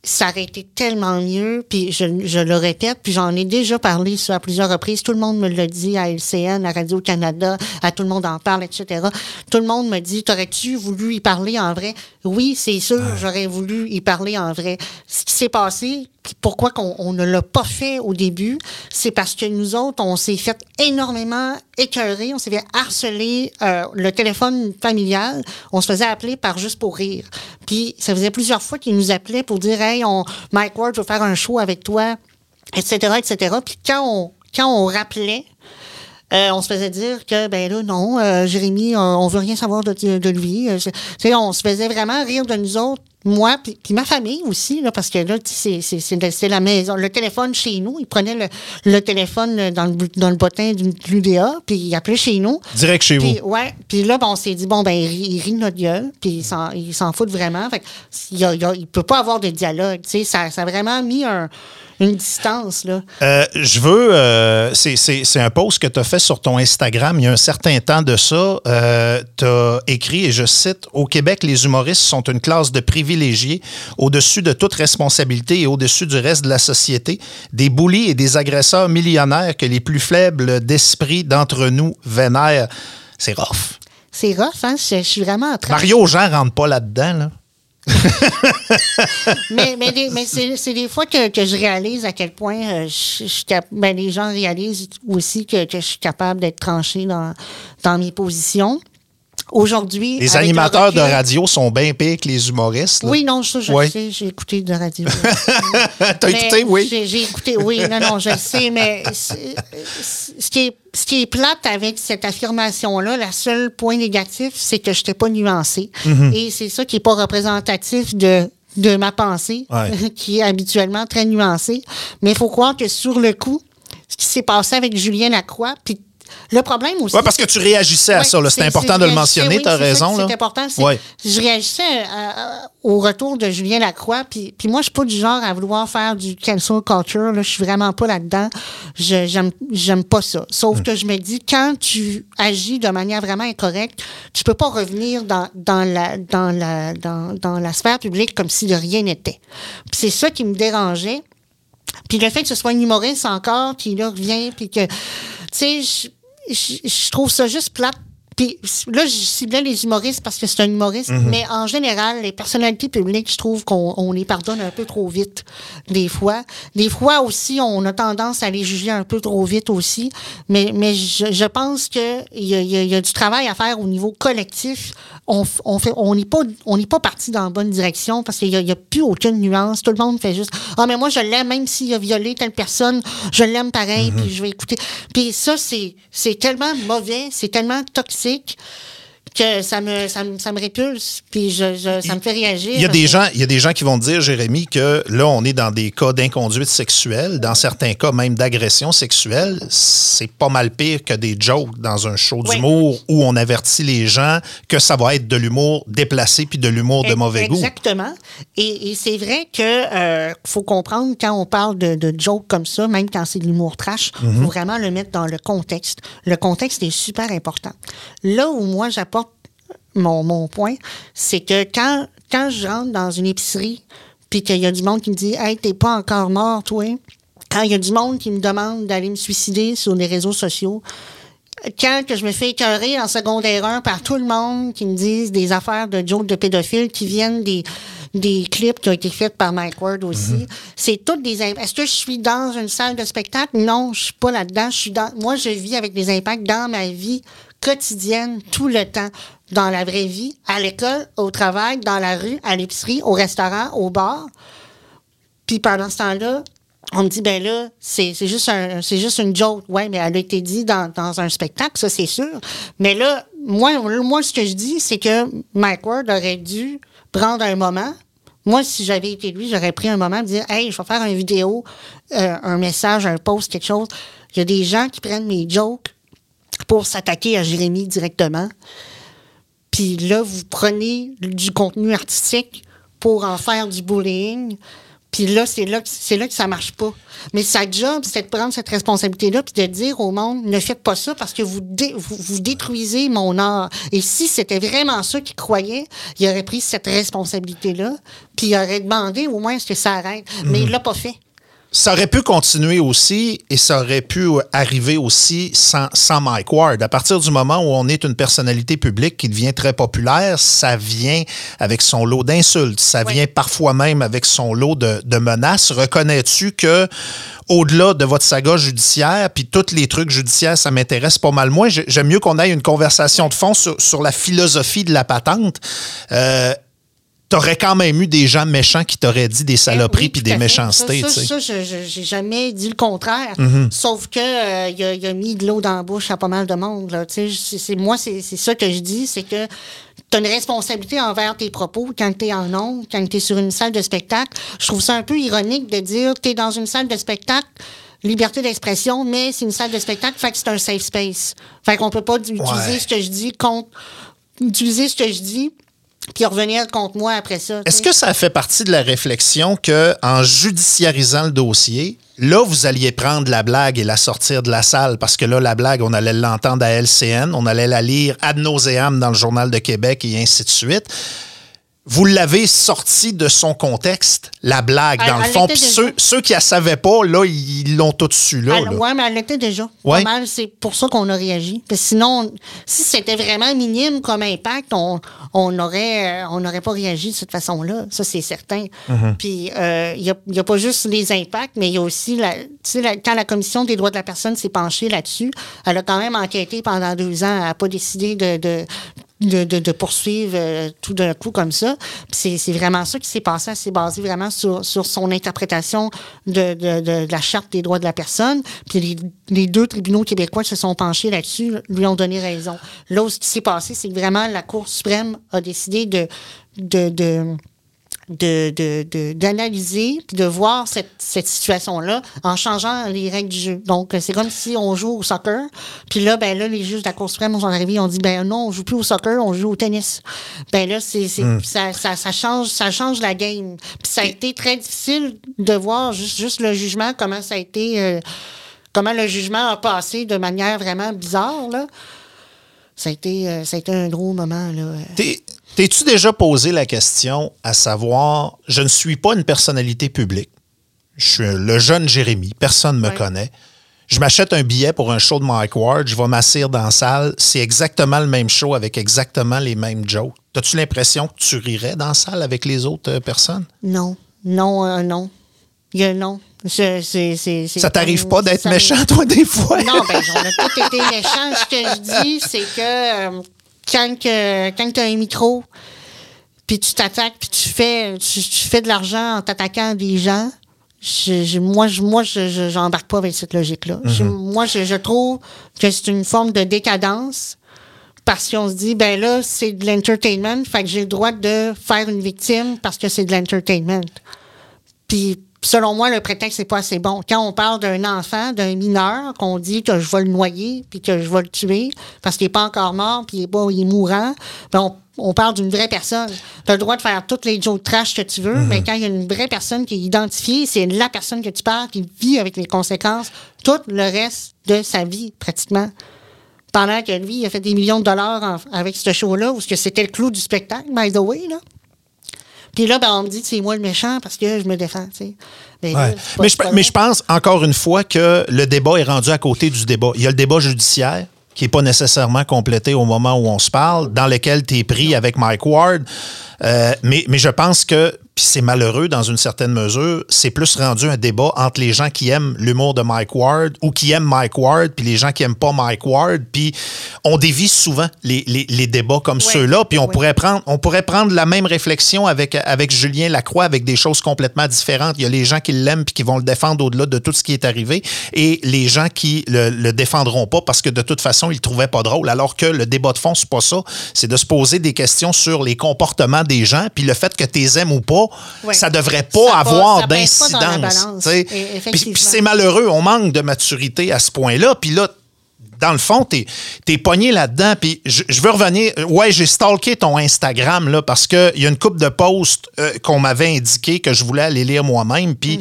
ça aurait été tellement mieux, puis je, je le répète, puis j'en ai déjà parlé ça à plusieurs reprises. Tout le monde me l'a dit à LCN, à Radio-Canada, à Tout le monde en parle, etc. Tout le monde me dit T'aurais-tu voulu y parler en vrai? Oui, c'est sûr, j'aurais voulu y parler en vrai. Ce qui s'est passé, pourquoi qu'on on ne l'a pas fait au début, c'est parce que nous autres, on s'est fait énormément écœurer, on s'est fait harceler euh, le téléphone familial, on se faisait appeler par juste pour rire. Puis ça faisait plusieurs fois qu'ils nous appelaient pour dire Hey, on, Mike Ward, je veux faire un show avec toi, etc., etc. Puis quand on, quand on rappelait, euh, on se faisait dire que ben là non euh, Jérémy on, on veut rien savoir de, lui on se faisait vraiment rire de nous autres moi puis puis ma famille aussi là parce que là c'est la maison le téléphone chez nous il prenait le, le téléphone dans le dans le bottin de l'UDA puis il appelait chez nous Direct chez puis, vous. ouais, puis là, ben, on s'est dit, bon, ben, il rit, il rit de notre gueule, puis il s'en, fout vraiment. Fait que il, il peut pas avoir de dialogue. Ça, ça a vraiment mis un- une distance, là. Euh, je veux. euh, c'est- un post que tu as fait sur ton Instagram il y a un certain temps de ça. tu as écrit, et je cite Au Québec, les humoristes sont une classe de privilégiés au-dessus de toute responsabilité et au-dessus du reste de la société. Des boulis et des agresseurs millionnaires que les plus faibles d'esprit d'entre nous vénèrent. C'est rough. C'est rough, hein? Je, je suis vraiment en train. Mario Jean rentre pas là-dedans. Là. mais c'est, des fois que, je réalise à quel point euh, je, ben, les gens réalisent aussi que, que je suis capable d'être tranché dans, dans mes positions. Aujourd'hui. Les animateurs de radio sont bien pires que les humoristes. là. Oui, non, ça, je le sais, j'ai écouté de radio. T'as écouté, oui? J'ai, écouté, oui, non, non, je le sais, mais ce qui, est, ce qui est plate avec cette affirmation-là, le seul point négatif, c'est que je n'étais pas nuancée. Mhm. Et c'est ça qui n'est pas représentatif de de ma pensée, Ouais. qui est habituellement très nuancée. Mais il faut croire que sur le coup, ce qui s'est passé avec Julien Lacroix, puis le problème aussi... Oui, parce que tu réagissais à Ouais, ça. C'est important de le mentionner, réagissais, tu as oui, raison. C'est important. Ouais. Je réagissais à- à- au retour de Julien Lacroix, puis, puis moi, je suis pas du genre à vouloir faire du cancel culture. Là, je suis vraiment pas là-dedans. Je, j'aime, pas ça. Sauf que je me dis, quand tu agis de manière vraiment incorrecte, tu peux pas revenir dans, dans, la, dans, la, dans, dans la sphère publique comme si de rien n'était. C'est ça qui me dérangeait. Puis le fait que ce soit un humoriste encore qui là revient, puis que, tu sais, je- trouve ça juste plate. Puis là, je ciblais les humoristes parce que c'est un humoriste, mais en général, les personnalités publiques, je trouve qu'on on les pardonne un peu trop vite, des fois. Des fois aussi, on a tendance à les juger un peu trop vite aussi. Mais, mais je, je pense qu'il y y, a, il y a du travail à faire au niveau collectif. On f- on fait, on n'est pas, on n'est pas parti dans la bonne direction parce qu'il n'y a, il y a plus aucune nuance. Tout le monde fait juste Ah, mais moi, je l'aime, même s'il a violé telle personne, je l'aime pareil, puis je vais écouter. Puis ça, c'est, c'est tellement mauvais, c'est tellement toxique classique que ça me, ça me, ça me répulse, puis je, je- ça me fait réagir. Il y, a des que- gens, il y a des gens qui vont dire, Jérémy, que là, on est dans des cas d'inconduite sexuelle, dans certains cas même d'agression sexuelle. C'est pas mal pire que des jokes dans un show Oui. d'humour où on avertit les gens que ça va être de l'humour déplacé puis de l'humour de mauvais goût. Exactement. Et, et c'est vrai que euh, faut comprendre quand on parle de, de jokes comme ça, même quand c'est de l'humour trash, Mhm. faut vraiment le mettre dans le contexte. Le contexte est super important. Là où moi j'apporte mon, mon point, c'est que quand, quand je rentre dans une épicerie, puis qu'il y a du monde qui me dit Hey, t'es pas encore mort, toi. Quand il y a du monde qui me demande d'aller me suicider sur les réseaux sociaux, quand que je me fais écœurer en secondaire 1 par tout le monde qui me disent des affaires de jokes de pédophiles qui viennent des, des clips qui ont été faits par Mike Ward aussi. C'est toutes des Est-ce que je suis dans une salle de spectacle? Non, je suis pas là-dedans. Je suis dans. Moi, je vis avec des impacts dans ma vie quotidienne, tout le temps. Dans la vraie vie, à l'école, au travail, dans la rue, à l'épicerie, au restaurant, au bar. Puis pendant ce temps-là, on me dit, ben là, c'est juste, un, juste une joke. Ouais, mais elle a été dit dans, dans un spectacle, ça, c'est sûr. Mais là, moi, moi, ce que je dis, c'est que Mike Ward aurait dû prendre un moment. Moi, si j'avais été lui, j'aurais pris un moment de dire, hey, je vais faire une vidéo, euh, un message, un post, quelque chose. Il y a des gens qui prennent mes jokes pour s'attaquer à Jérémy directement. Puis là, vous prenez du contenu artistique pour en faire du bullying, Puis là, c'est là, c'est là que ça marche pas. Mais sa job, c'est de prendre cette responsabilité-là puis de dire au monde, ne faites pas ça parce que vous, dé- vous, vous détruisez mon art. Et si c'était vraiment ça qu'il croyait, il aurait pris cette responsabilité-là puis il aurait demandé au moins ce que ça arrête. Mais il l'a pas fait. Ça aurait pu continuer aussi et ça aurait pu arriver aussi sans, sans Mike Ward. À partir du moment où on est une personnalité publique qui devient très populaire, ça vient avec son lot d'insultes, ça Oui. vient parfois même avec son lot de, de menaces. Reconnais-tu que au-delà de votre saga judiciaire, puis tous les trucs judiciaires, ça m'intéresse pas mal moins. J'ai- J'aime mieux qu'on ait une conversation de fond sur, sur la philosophie de la patente. Euh, T'aurais quand même eu des gens méchants qui t'auraient dit des saloperies Oui, puis des méchancetés. Ça, ça, j'ai jamais dit le contraire. Mm-hmm. Sauf que euh, il a, il a mis de l'eau dans la bouche à pas mal de monde. Là. C'est- moi, c'est ça que je dis, c'est que tu as une responsabilité envers tes propos quand tu es en ondes, quand tu es sur une salle de spectacle. Je trouve ça un peu ironique de dire que tu es dans une salle de spectacle. Liberté d'expression, mais c'est une salle de spectacle, fait que c'est un safe space. Fait qu'on peut pas utiliser Ouais. ce que je dis contre. Utiliser ce que je dis, puis revenir contre moi après ça. tu Est-ce que ça fait partie de la réflexion que, en judiciarisant le dossier, là, vous alliez prendre la blague et la sortir de la salle? Parce que là, la blague, on allait l'entendre à LCN, on allait la lire ad nauseam dans le Journal de Québec et ainsi de suite. Vous l'avez sorti de son contexte, la blague, Elle- dans le fond. Puis ceux, ceux qui ne la savaient pas, là, ils l'ont tout su, là. Ouais, mais elle l'était déjà. Ouais. C'est pour ça qu'on a réagi. Parce que sinon, si c'était vraiment minime comme impact, on on n'aurait on n'aurait pas réagi de cette façon-là. Ça, c'est certain. Mm-hmm. Puis, euh, il n'y a, pas juste les impacts, mais il y a aussi, la, tu sais, la- quand la Commission des droits de la personne s'est penchée là-dessus, elle a quand même enquêté pendant deux ans. Elle n'a pas décidé de... de de, de- de poursuivre euh, tout d'un coup comme ça. C'est c'est vraiment ça qui s'est passé. Elle s'est basée vraiment sur, sur son interprétation de, de- la Charte des droits de la personne. Puis les, les deux tribunaux québécois se sont penchés là-dessus, lui ont donné raison. Là, ce qui s'est passé, c'est que vraiment la Cour suprême a décidé de... de, de de, de, de- d'analyser puis de voir cette, cette situation-là en changeant les règles du jeu. Donc, euh, c'est comme si on joue au soccer, puis là, ben là, les juges de la Cour suprême sont arrivés, ils ont dit, ben non, on joue plus au soccer, on joue au tennis. Ben là, c'est, c'est, ça, ça, ça, change, ça change la game. Puis ça a été très difficile de voir juste, juste le jugement, comment ça a été, euh, comment le jugement a passé de manière vraiment bizarre, là. Ça a été, euh, ça a été un gros moment, T'es-tu déjà posé la question à savoir, je ne suis pas une personnalité publique. Je suis le jeune Jérémy, personne ne me Ouais. connaît. Je m'achète un billet pour un show de Mike Ward, je vais m'asseoir dans la salle, c'est exactement le même show avec exactement les mêmes jokes. As-tu l'impression que tu rirais dans la salle avec les autres euh, personnes? Non, non, euh, non. Il y a non. Je- c'est- c'est- c'est Ça t'arrive pas d'être ça- méchant, toi, des fois? Non, ben, on a tous été méchants. Ce que je dis, c'est que euh, quand, que, quand tu as un micro, puis tu t'attaques, puis tu fais, tu, tu fais de l'argent en t'attaquant à des gens, je, je- moi, je, moi, je, je- j'embarque pas avec cette logique-là. Je- moi, je, je trouve que c'est une forme de décadence parce qu'on se dit, ben là, c'est de l'entertainment, fait que j'ai le droit de faire une victime parce que c'est de l'entertainment. Puis, selon moi, le prétexte, c'est pas assez bon. Quand on parle d'un enfant, d'un mineur, qu'on dit que je vais le noyer, puis que je vais le tuer, parce qu'il n'est pas encore mort, puis il est, pas, il est mourant, ben on, on parle d'une vraie personne. Tu as le droit de faire toutes les jokes trash que tu veux, mais quand il y a une vraie personne qui est identifiée, c'est la personne que tu parles, qui vit avec les conséquences tout le reste de sa vie, pratiquement. Pendant que lui, il a fait des millions de dollars en- avec ce show-là, où ce que c'était le clou du spectacle, by the way, là. Puis là, ben, on me dit que c'est moi le méchant parce que je me défends, tu sais. Ben là, Mais, je, mais pense, encore une fois, que le débat est rendu à côté du débat. Il y a le débat judiciaire qui n'est pas nécessairement complété au moment où on se parle, dans lequel tu es pris avec Mike Ward. Euh, mais, mais je pense que, puis c'est malheureux dans une certaine mesure, c'est plus rendu un débat entre les gens qui aiment l'humour de Mike Ward ou qui aiment Mike Ward, puis les gens qui aiment pas Mike Ward. Puis on dévie souvent les, les- les débats comme ceux-là, puis on ouais. pourrait prendre, on pourrait prendre la même réflexion avec, avec Julien Lacroix avec des choses complètement différentes. Il y a les gens qui l'aiment puis qui vont le défendre au-delà de tout ce qui est arrivé et les gens qui le, le défendront pas parce que de toute façon, ils le trouvaient pas drôle. Alors que le débat de fond, c'est pas ça. C'est de se poser des questions sur les comportements des gens puis le fait que tu les aimes ou pas, Ouais. ça devrait pas avoir d'incidence. Et- Puis- c'est malheureux, on manque de maturité à ce point-là. Puis là, dans le fond, t'es es pogné là-dedans. Puis je, je veux revenir. Ouais, j'ai stalké ton Instagram là, parce qu'il y a une coupe de posts euh, qu'on m'avait indiqué que je voulais aller lire moi-même. Puis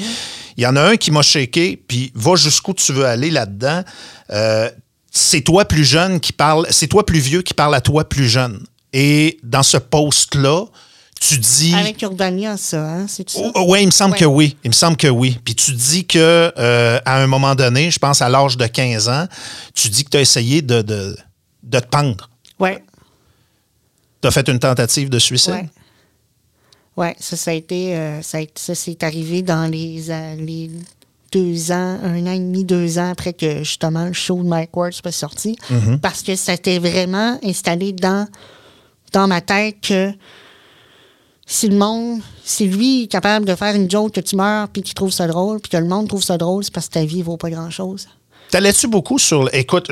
il y en a un qui m'a shaké. Puis va jusqu'où tu veux aller là-dedans. Euh, c'est toi plus jeune qui parle. C'est toi plus vieux qui parle à toi plus jeune. Et dans ce post-là, tu dis. Avec Urbania, ça, hein? C'est ça? Oh, oui, il me semble Ouais. que oui. Il me semble que oui. Puis tu dis que euh, à un moment donné, je pense à l'âge de 15 ans, tu dis que tu as essayé de, de, de te pendre. Ouais. Tu as fait une tentative de suicide? Ouais. Ouais, ça, ça a été. euh, ça, ça s'est arrivé dans les, euh, les deux ans, un an et demi, deux ans après que justement le show de Mike Ward soit sorti. Mm-hmm. Parce que ça s'était vraiment installé dans, dans ma tête que si le monde, si lui est capable de faire une joke que tu meurs puis qu'il trouve ça drôle, puis que le monde trouve ça drôle, c'est parce que ta vie vaut pas grand-chose. T'allais-tu beaucoup sur. Écoute,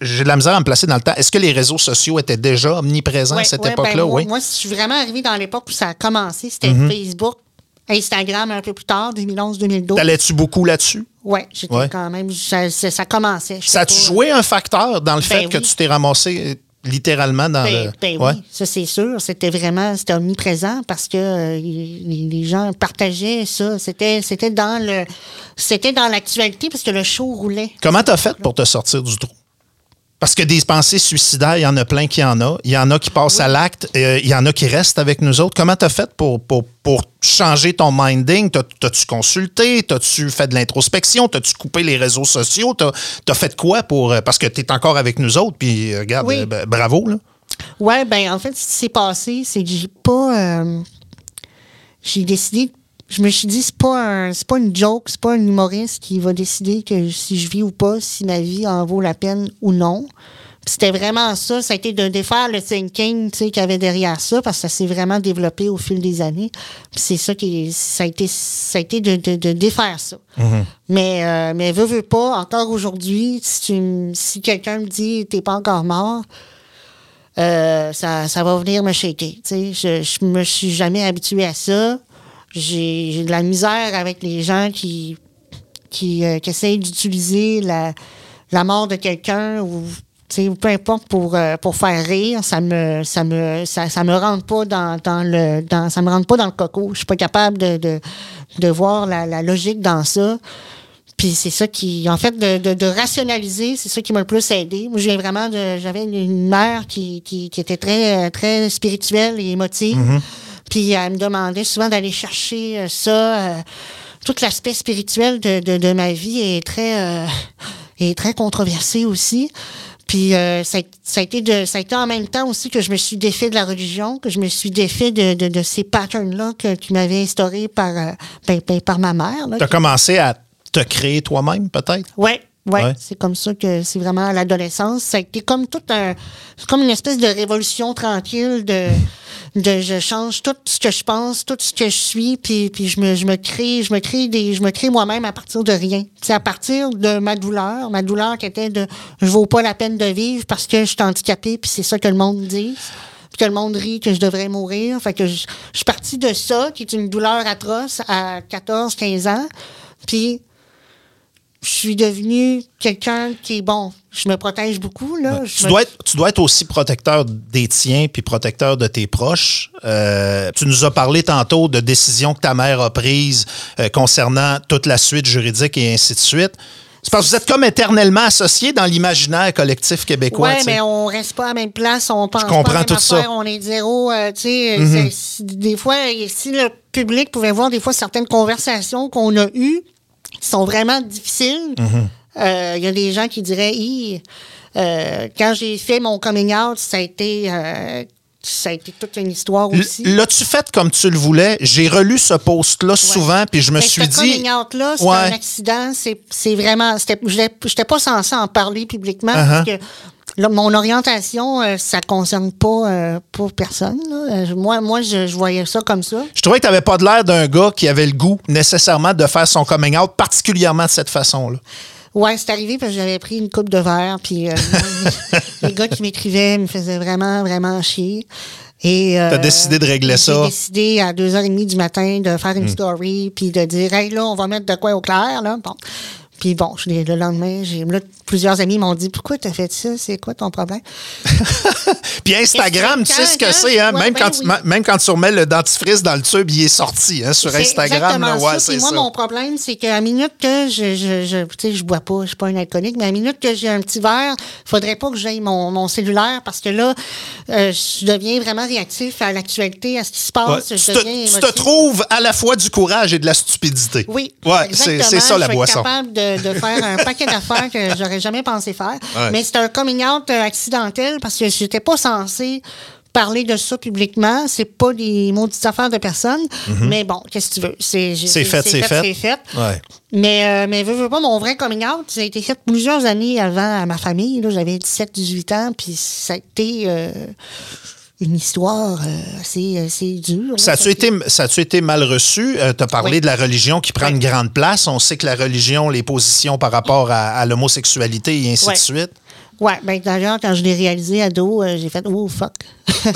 j'ai de la misère à me placer dans le temps. Est-ce que les réseaux sociaux étaient déjà omniprésents à cette ouais, époque-là? ben, moi, oui. Moi, je suis vraiment arrivée dans l'époque où ça a commencé. C'était Mm-hmm. Facebook, Instagram un peu plus tard, 2011-2012. T'allais-tu beaucoup là-dessus? Ouais, j'étais Ouais. quand même. Ça, ça- ça commençait. Ça a-tu joué un facteur dans le fait Ben que oui. tu t'es ramassé? Littéralement dans Ben, le. ben Ouais. oui, ça c'est sûr. C'était vraiment, c'était omniprésent parce que euh, les, les gens partageaient ça. C'était, c'était dans le, c'était dans l'actualité parce que le show roulait. Comment t'as fait pour te sortir du trou? Parce que des pensées suicidaires, il y en a plein qui en a. Il y en a qui passent à l'acte. euh, il y en a qui restent avec nous autres. Comment t'as fait pour, pour, pour changer ton minding? T'as- T'as-tu consulté? T'as-tu fait de l'introspection? T'as-tu coupé les réseaux sociaux? T'as as fait quoi pour... euh, Parce que t'es encore avec nous autres, puis euh, regarde, Oui. ben, bravo, là. Ouais, ben en fait, ce qui s'est passé, c'est que j'ai pas. euh, j'ai décidé. Je me suis dit, c'est pas un, c'est pas une joke, c'est pas un humoriste qui va décider que si je vis ou pas, si ma vie en vaut la peine ou non. C'était vraiment ça. Ça a été de défaire le thinking tu sais, qu'il y avait derrière ça, parce que ça s'est vraiment développé au fil des années. C'est ça qui ça a été, ça a été de, de, de défaire ça. Mais, euh, mais veux, veux pas, encore aujourd'hui, si, tu me- si quelqu'un me dit t'es pas encore mort, euh, ça, ça va venir me shaker. tu sais. Je, je me suis jamais habitué à ça. J'ai de la misère avec les gens qui, qui, euh, qui essayent d'utiliser la, la mort de quelqu'un ou sais, peu importe pour, euh, pour faire rire. Ça me ça me ça, ça me rentre pas dans, dans le dans ça me pas dans le coco. Je suis pas capable de, de, de voir la, la logique dans ça. Puis c'est ça qui, en fait, de, de, rationaliser, c'est ça qui m'a le plus aidé. Moi, vraiment j'avais une- mère qui, qui, qui était très, très spirituelle et émotive. Puis elle me demandait souvent d'aller chercher euh, ça. euh, tout l'aspect spirituel de, de, de ma vie est très, euh, est très controversé aussi. Puis euh, ça, a- ça a été de, ça a été en même temps aussi que je me suis défait de la religion, que je me suis défait de, de, de ces patterns-là que tu m'avais instaurés par, euh, ben, ben, par ma mère. là, T'as commencé à te créer toi-même, peut-être? Ouais, ouais, Ouais. c'est comme ça que c'est vraiment à l'adolescence. Ça a été comme tout un, c'est comme une espèce de révolution tranquille de, de je change tout ce que je pense, tout ce que je suis, puis, puis je me, je me crée, je me crée des, je me crée moi-même à partir de rien. C'est à partir de ma douleur, ma douleur qui était de, je vaux pas la peine de vivre parce que je suis handicapée, puis c'est ça que le monde dit. Que le monde rit que je devrais mourir. Fait que je, je suis partie de ça, qui est une douleur atroce à 14, 15 ans. Puis je suis devenue quelqu'un qui est bon. Je me protège beaucoup, là. Je Tu me- dois, être, tu dois être aussi protecteur des tiens puis protecteur de tes proches. Euh, tu nous as parlé tantôt de décisions que ta mère a prises euh, concernant toute la suite juridique et ainsi de suite. C'est parce que vous êtes comme éternellement associés dans l'imaginaire collectif québécois. Sais. mais on reste pas à la même place, on pense comprends pas à la même tout ça. Mhm. on est zéro, euh, tu sais, c'est- si- des fois, si le public pouvait voir des fois certaines conversations qu'on a eues, sont vraiment difficiles, Mhm. euh, il y a des gens qui diraient, euh, quand j'ai fait mon coming out, ça a été, euh, ça a été toute une histoire aussi. L'as-tu fait comme tu le voulais? J'ai relu ce post-là souvent, puis je me suis ce dit. coming out-là, c'est Ouais. un accident. C'est, c'est vraiment. J'étais, j'étais pas censée en parler publiquement Uh-huh. parce que là, mon orientation, euh, ça concerne pas, euh, pas personne. là. Euh, moi, moi je, je voyais ça comme ça. Je trouvais que tu n'avais pas de l'air d'un gars qui avait le goût nécessairement de faire son coming out, particulièrement de cette façon-là. Ouais, c'est arrivé parce que j'avais pris une coupe de verre, puis euh, les gars qui m'écrivaient me faisaient vraiment, vraiment chier. Et, euh, T'as décidé de régler ça? Hmm. J'ai décidé à 2h30 du matin de faire une story, puis de dire, hey, là, on va mettre de quoi au clair, là. Bon. Puis bon, je l'ai- le lendemain, j'ai là, plusieurs amis m'ont dit Pourquoi t'as fait ça? C'est quoi ton problème? Puis Instagram, tu sais ce que c'est, hein? ouais, même, ben quand tu, oui. même quand tu remets le dentifrice dans le tube, il est sorti hein, sur Instagram. là. ouais, ça. Puis moi, ça. mon problème, c'est qu'à la minute que je, je, je, tu sais, je bois pas, je suis pas un alcoolique, mais à la minute que j'ai un petit verre, faudrait pas que j'aille mon, mon cellulaire parce que là, euh, je deviens vraiment réactif à l'actualité, à ce qui se Ouais. passe. Tu, te, tu trouves à la fois du courage et de la stupidité. Oui, Ouais, c'est ça la boisson. être capable de, de faire un paquet d'affaires que j'aurais jamais pensé faire. Ouais. Mais c'est un coming out euh, accidentel parce que j'étais pas censée parler de ça publiquement. C'est pas des maudites affaires de personne. Mais bon, qu'est-ce que tu veux? C'est Mhm. Fait, c'est fait. C'est fait. Ouais. Mais, euh, mais veux, veux pas, mon vrai coming out, ça a été fait plusieurs années avant à ma famille. J'avais 17-18 ans, puis ça a été euh, une histoire euh, assez, assez dure. Ça a-tu a été, ça a-tu été mal reçu? tu as parlé Oui. de la religion qui prend Oui. une grande place. On sait que la religion, les positions par rapport à, à l'homosexualité et ainsi de suite. Ouais, ben d'ailleurs, quand je l'ai réalisé ado, euh, j'ai fait Oh fuck.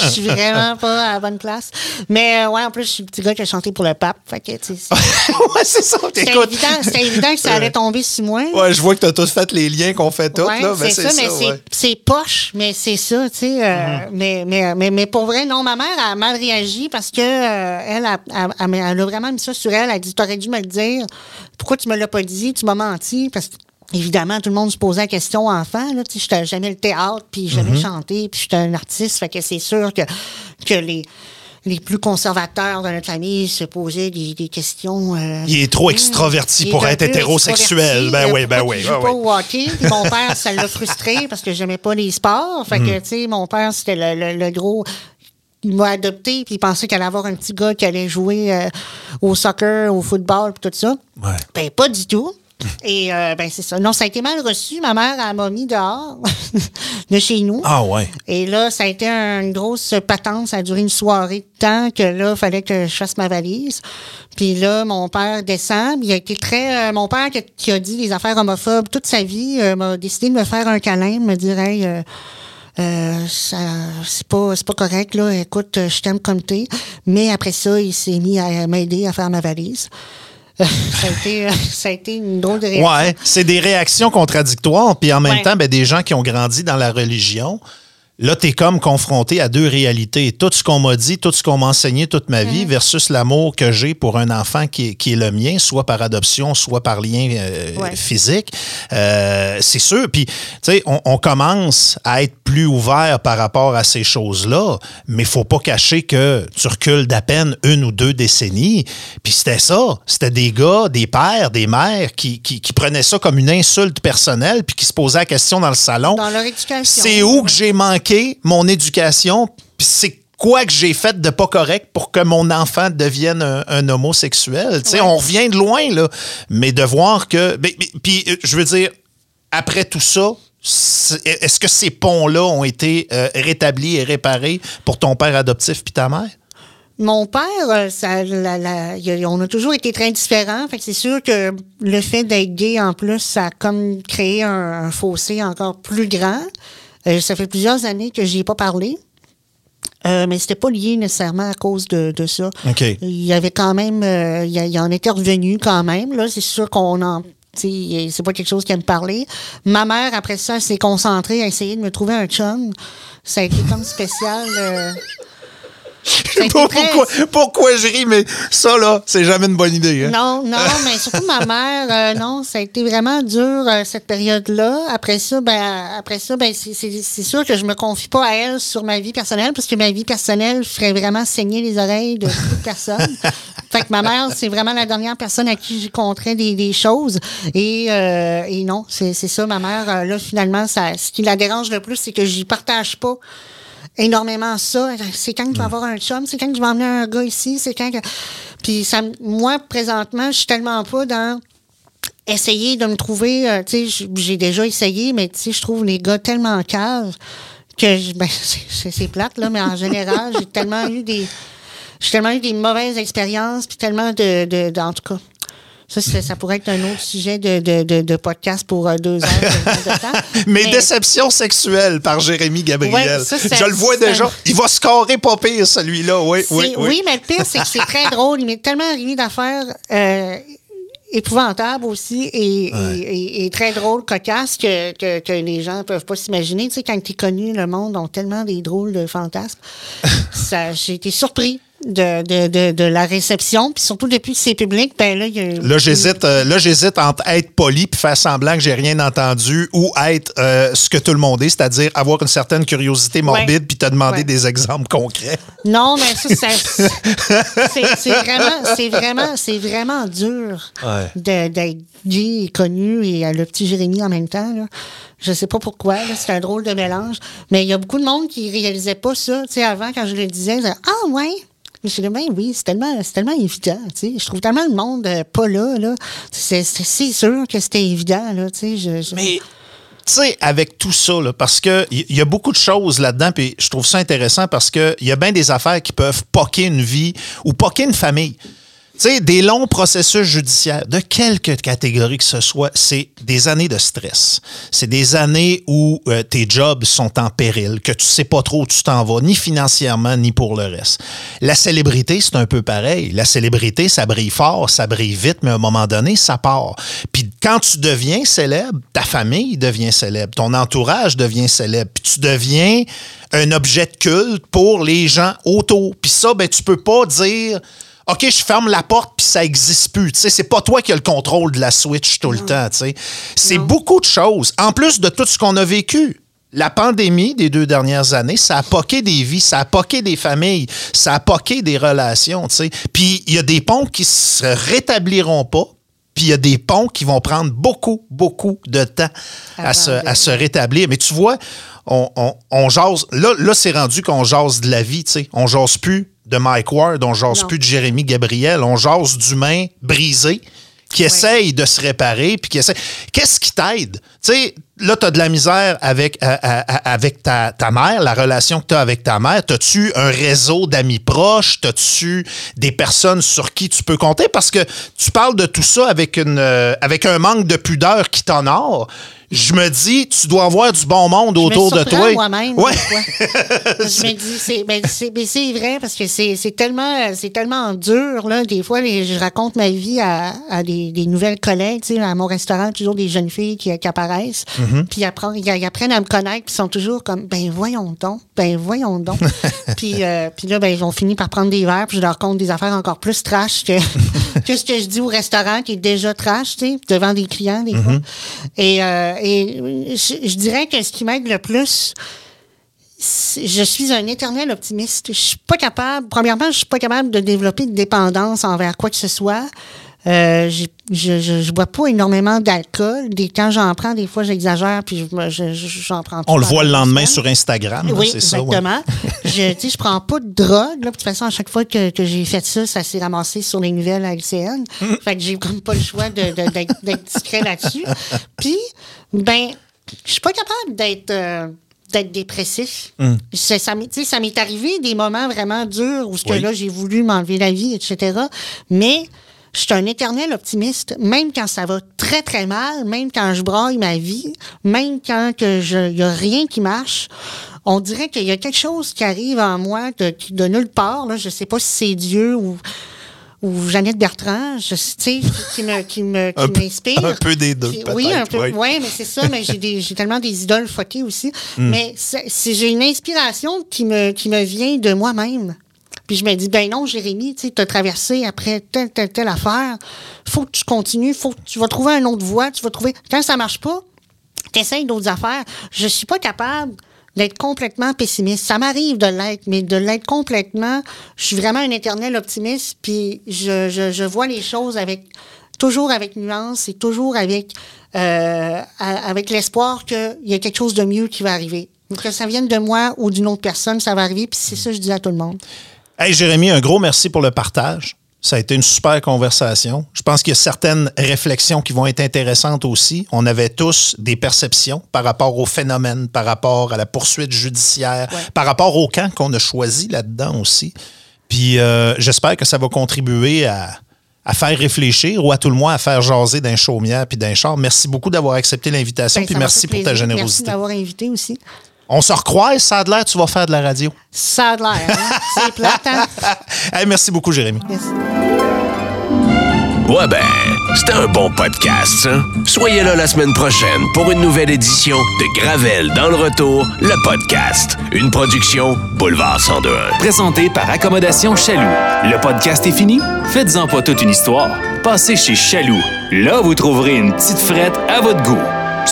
Je suis vraiment pas à la bonne place. Mais euh, ouais, en plus, je suis le petit gars qui a chanté pour le pape. Fait que, tu sais, c'est- ouais, c'est ça. c'était évident, que ça allait tomber sur moi. ouais, je vois que tu as tous fait les liens qu'on fait tous. Ouais, là, mais c'est ça, mais c'est- ouais. c'est poche, mais c'est ça, tu sais. euh, Mm-hmm. mais, mais, mais, mais pour vrai, non, ma mère a mal réagi parce que euh, elle, a, a- a- elle a vraiment mis ça sur elle. Elle a dit T'aurais dû me le dire. Pourquoi tu me l'as pas dit? Tu m'as menti. Parce que. Évidemment, tout le monde se posait la question enfant. Là, tu j'étais jamais le théâtre, puis jamais Mm-hmm. chanté, puis j'étais un artiste. Fait que c'est sûr que, que les, les plus conservateurs de notre famille se posaient des, des questions. euh, Il est trop extraverti il est pour être hétérosexuel. extraverti, Ben euh, oui, ben pourquoi oui. qu'il joue ben pas oui. au hockey? Mon père, ça l'a frustré parce que j'aimais pas les sports. Fait Mm. que, tu sais, mon père, c'était le, le- le gros. Il m'a adopté, puis il pensait qu'elle allait avoir un petit gars qui allait jouer euh, au soccer, au football, puis tout ça. Ouais. Ben, pas du tout. Et, euh, ben, c'est ça. Non, ça a été mal reçu. Ma mère, elle m'a mis dehors de chez nous. Ah ouais. Et là, ça a été une grosse patente. Ça a duré une soirée de temps que là, il fallait que je fasse ma valise. Puis là, mon père descend. Il a été très... euh, mon père qui, qui a dit des affaires homophobes toute sa vie euh, m'a décidé de me faire un câlin, me dire... Hey, euh, euh, ça, c'est pas, c'est pas correct, là. Écoute, je t'aime comme t'es. Mais après ça, il s'est mis à m'aider à faire ma valise. Ça, a été, euh, ça a été une drôle de réaction. Ouais, c'est des réactions contradictoires, puis en même Ouais. temps, ben, des gens qui ont grandi dans la religion. Là, tu es comme confronté à deux réalités. Tout ce qu'on m'a dit, tout ce qu'on m'a enseigné toute ma vie versus l'amour que j'ai pour un enfant qui est, qui est le mien, soit par adoption, soit par lien euh, Ouais. physique. Euh, c'est sûr. Puis, tu sais, on, on commence à être plus ouvert par rapport à ces choses-là, mais faut pas cacher que tu recules d'à peine une ou deux décennies. Puis c'était ça. C'était des gars, des pères, des mères qui, qui, qui prenaient ça comme une insulte personnelle puis qui se posaient la question dans le salon. Dans leur éducation. C'est où que j'ai manqué mon éducation, puis c'est quoi que j'ai fait de pas correct pour que mon enfant devienne un, un homosexuel? Ouais. on revient de loin, là, mais de voir que... Puis, euh, je veux dire, après tout ça, est-ce que ces ponts-là ont été euh, rétablis et réparés pour ton père adoptif puis ta mère? Mon père, euh, ça, la- la- on a toujours été très différents. Fait que c'est sûr que le fait d'être gay, en plus, ça a comme créé un, un fossé encore plus grand. Euh, ça fait plusieurs années que j'y ai pas parlé. Euh, mais c'était pas lié nécessairement à cause de, de ça. Il y avait quand même, euh, il, y en était revenu quand même. Là, c'est sûr qu'on en, c'est pas quelque chose qui aime parler. Ma mère après ça s'est concentrée à essayer de me trouver un chum. Ça a été comme spécial. Pourquoi, pourquoi je ris, mais ça, là, c'est jamais une bonne idée. hein? Non, non, mais surtout ma mère, euh, non, ça a été vraiment dur euh, cette période-là. Après ça, ben, après ça, ben, c'est- sûr que je me confie pas à elle sur ma vie personnelle parce que ma vie personnelle ferait vraiment saigner les oreilles de beaucoup de personnes. fait que ma mère, c'est vraiment la dernière personne à qui j'ai conterais des, des choses. Et, euh, et non, c'est ça, ma mère. là, finalement, ça, ce qui la dérange le plus, c'est que j'y partage pas énormément ça. C'est quand je vais avoir un chum, c'est quand je vais emmener un gars ici, c'est quand que... Puis ça, moi, présentement, je suis tellement pas dans essayer de me trouver... euh, tu sais, j'ai déjà essayé, mais tu sais, je trouve les gars tellement caves que... je- Ben, c'est- plate, là, mais en général, j'ai tellement eu des... J'ai tellement eu des mauvaises expériences, puis tellement de... de, de- en tout cas... Ça, ça pourrait être un autre sujet de, de, de, de podcast pour euh, deux heures de, temps. Mes Mais- déceptions sexuelles par Jérémy Gabriel. Ouais, ça, c'est- je le vois déjà. Il va scorer pas pire, celui-là. Oui, C'est- oui, oui. mais le pire, c'est que c'est très drôle. Il m'est tellement arrivé d'affaires. euh, épouvantable aussi et, et- et- et très drôle, cocasse que, que, que les gens peuvent pas s'imaginer. Tu sais, quand tu es connu, le monde ont tellement des drôles de fantasmes. J'ai été surpris de, de, de, de la réception. Puis surtout depuis que c'est public, ben là, il y a Là, j'hésite, euh, là, j'hésite entre être poli puis faire semblant que j'ai rien entendu ou être euh, ce que tout le monde est, c'est-à-dire avoir une certaine curiosité morbide Ouais. puis te demander Ouais. des exemples concrets. Non, mais ça, ça- c'est c'est vraiment, c'est vraiment, c'est vraiment dur Ouais. d'être gay et connu et euh, le petit Jérémy en même temps. Là. Je sais pas pourquoi, là, c'est un drôle de mélange. Mais il y a beaucoup de monde qui réalisait pas ça. Tu sais, avant, quand je le disais, ils disaient, ah ouais. Je suis ben oui, c'est tellement, tellement évident. Je trouve tellement le monde euh, pas là. là. C'est sûr que c'était évident. Là, je, je- Mais, sais, avec tout ça, là, parce qu'il y, y a beaucoup de choses là-dedans, puis je trouve ça intéressant parce qu'il y a bien des affaires qui peuvent poquer une vie ou poquer une famille. Sais, des longs processus judiciaires, de quelque catégorie que ce soit, c'est des années de stress. C'est des années où euh, tes jobs sont en péril, que tu sais pas trop où tu t'en vas, ni financièrement, ni pour le reste. La célébrité, c'est un peu pareil. La célébrité, ça brille fort, ça brille vite, mais à un moment donné, ça part. Puis quand tu deviens célèbre, ta famille devient célèbre, ton entourage devient célèbre, puis tu deviens un objet de culte pour les gens autour. Puis ça, ben, tu peux pas dire... OK, je ferme la porte puis ça existe plus. Tu sais, c'est pas toi qui as le contrôle de la Switch tout le temps. tu sais. C'est beaucoup de choses. En plus de tout ce qu'on a vécu. La pandémie des deux dernières années, ça a poqué des vies, ça a poqué des familles, ça a poqué des relations. tu sais. Puis il y a des ponts qui se rétabliront pas, puis il y a des ponts qui vont prendre beaucoup, beaucoup de temps à se, à se rétablir. Mais tu vois, on, on, on jase. Là, là c'est rendu qu'on jase de la vie, tu sais. On jase plus de Mike Ward, on jase Non. plus de Jérémy Gabriel, on jase d'humains brisés qui essayent de se réparer, puis qui essayent. Qu'est-ce qui t'aide? Tu sais, là, tu as de la misère avec, à- à- avec ta, ta mère, la relation que tu as avec ta mère. T'as-tu un réseau d'amis proches? T'as-tu des personnes sur qui tu peux compter? Parce que tu parles de tout ça avec, une, euh, avec un manque de pudeur qui t'honore. Je me dis, tu dois avoir du bon monde Je me autour de toi. moi-même. Ouais. je me dis, c'est, ben, ben, c'est vrai parce que c'est, tellement, c'est tellement dur là. Des fois, les- je raconte ma vie à, à des, des nouvelles collègues. Tu sais, à mon restaurant, toujours des jeunes filles qui, qui apparaissent, Mm-hmm. puis apprennent, ils, apprennent à me connaître, puis ils sont toujours comme, ben voyons donc, ben voyons donc. puis, euh, puis là, ben ils ont fini par prendre des verres, puis je leur raconte des affaires encore plus trash que, que ce que je dis au restaurant qui est déjà trash, tu sais, devant des clients des fois. Et, euh, et je, je dirais que ce qui m'aide le plus, je suis un éternel optimiste. Je suis pas capable, premièrement, je suis pas capable de développer de dépendance envers quoi que ce soit. Euh, je, je, je bois pas énormément d'alcool. Des, quand j'en prends, des fois, j'exagère, puis je me- je- je- j'en prends On le voit le lendemain sur. Instagram. Oui, c'est ça, ouais. exactement. je, tu sais, je prends pas de drogue. Là. De toute façon, à chaque fois que, que j'ai fait ça, ça s'est ramassé sur les nouvelles à LCN. fait que j'ai comme pas le choix d'être, discret là-dessus. Puis, ben, je suis pas capable d'être... euh, d'être dépressif. C'est- Ça, ça m'est arrivé des moments vraiment durs où ce que là, j'ai voulu m'enlever la vie, etc. Mais je suis un éternel optimiste, même quand ça va très, très mal, même quand je braille ma vie, même quand il n'y a rien qui marche. On dirait qu'il y a quelque chose qui arrive en moi de, qui- de nulle part. Là. Je sais pas si c'est Dieu ou, ou Jeannette Bertrand, je, qui me, qui me, qui Un peu- m'inspire. un peu des deux, Oui, un peu. oui. Mais c'est ça, mais j'ai, des- j'ai tellement des idoles aussi. Hmm. Mais c'est, c'est- j'ai une inspiration qui me, qui me vient de moi-même. Puis je me dis, ben non, Jérémy, tu as traversé après telle, telle, telle affaire. Faut que tu continues, faut que tu vas trouver une autre voie, tu vas trouver. Quand ça marche pas, t'essayes d'autres affaires. Je suis pas capable d'être complètement pessimiste. Ça m'arrive de l'être, mais de l'être complètement, je suis vraiment un éternel optimiste, puis je, je, je vois les choses avec toujours avec nuance et toujours avec euh, avec l'espoir qu'il y a quelque chose de mieux qui va arriver. Que ça vienne de moi ou d'une autre personne, ça va arriver, puis c'est ça que je dis à tout le monde. Hey Jérémy, un gros merci pour le partage. Ça a été une super conversation. Je pense qu'il y a certaines réflexions qui vont être intéressantes aussi. On avait tous des perceptions par rapport au phénomène, par rapport à la poursuite judiciaire, Ouais. par rapport au camp qu'on a choisi là-dedans aussi. Puis euh, j'espère que ça va contribuer à, à faire réfléchir ou à tout le moins à faire jaser d'un chaumière puis d'un char. Merci beaucoup d'avoir accepté l'invitation Ben, puis merci pour ta plaisir. Merci générosité. d'avoir invité aussi. On se recroise, ça a de l'air, tu vas faire de la radio. Ça a de l'air, hein? C'est plate, hein? Hey, merci beaucoup, Jérémy. Merci. Ouais ben, c'était un bon podcast, ça. Soyez là la semaine prochaine pour une nouvelle édition de Gravel dans le retour, le podcast. Une production Boulevard 1021. Présenté par Accommodation Chaloux. Le podcast est fini? Faites-en pas toute une histoire. Passez chez Chaloux. Là, vous trouverez une petite frette à votre goût.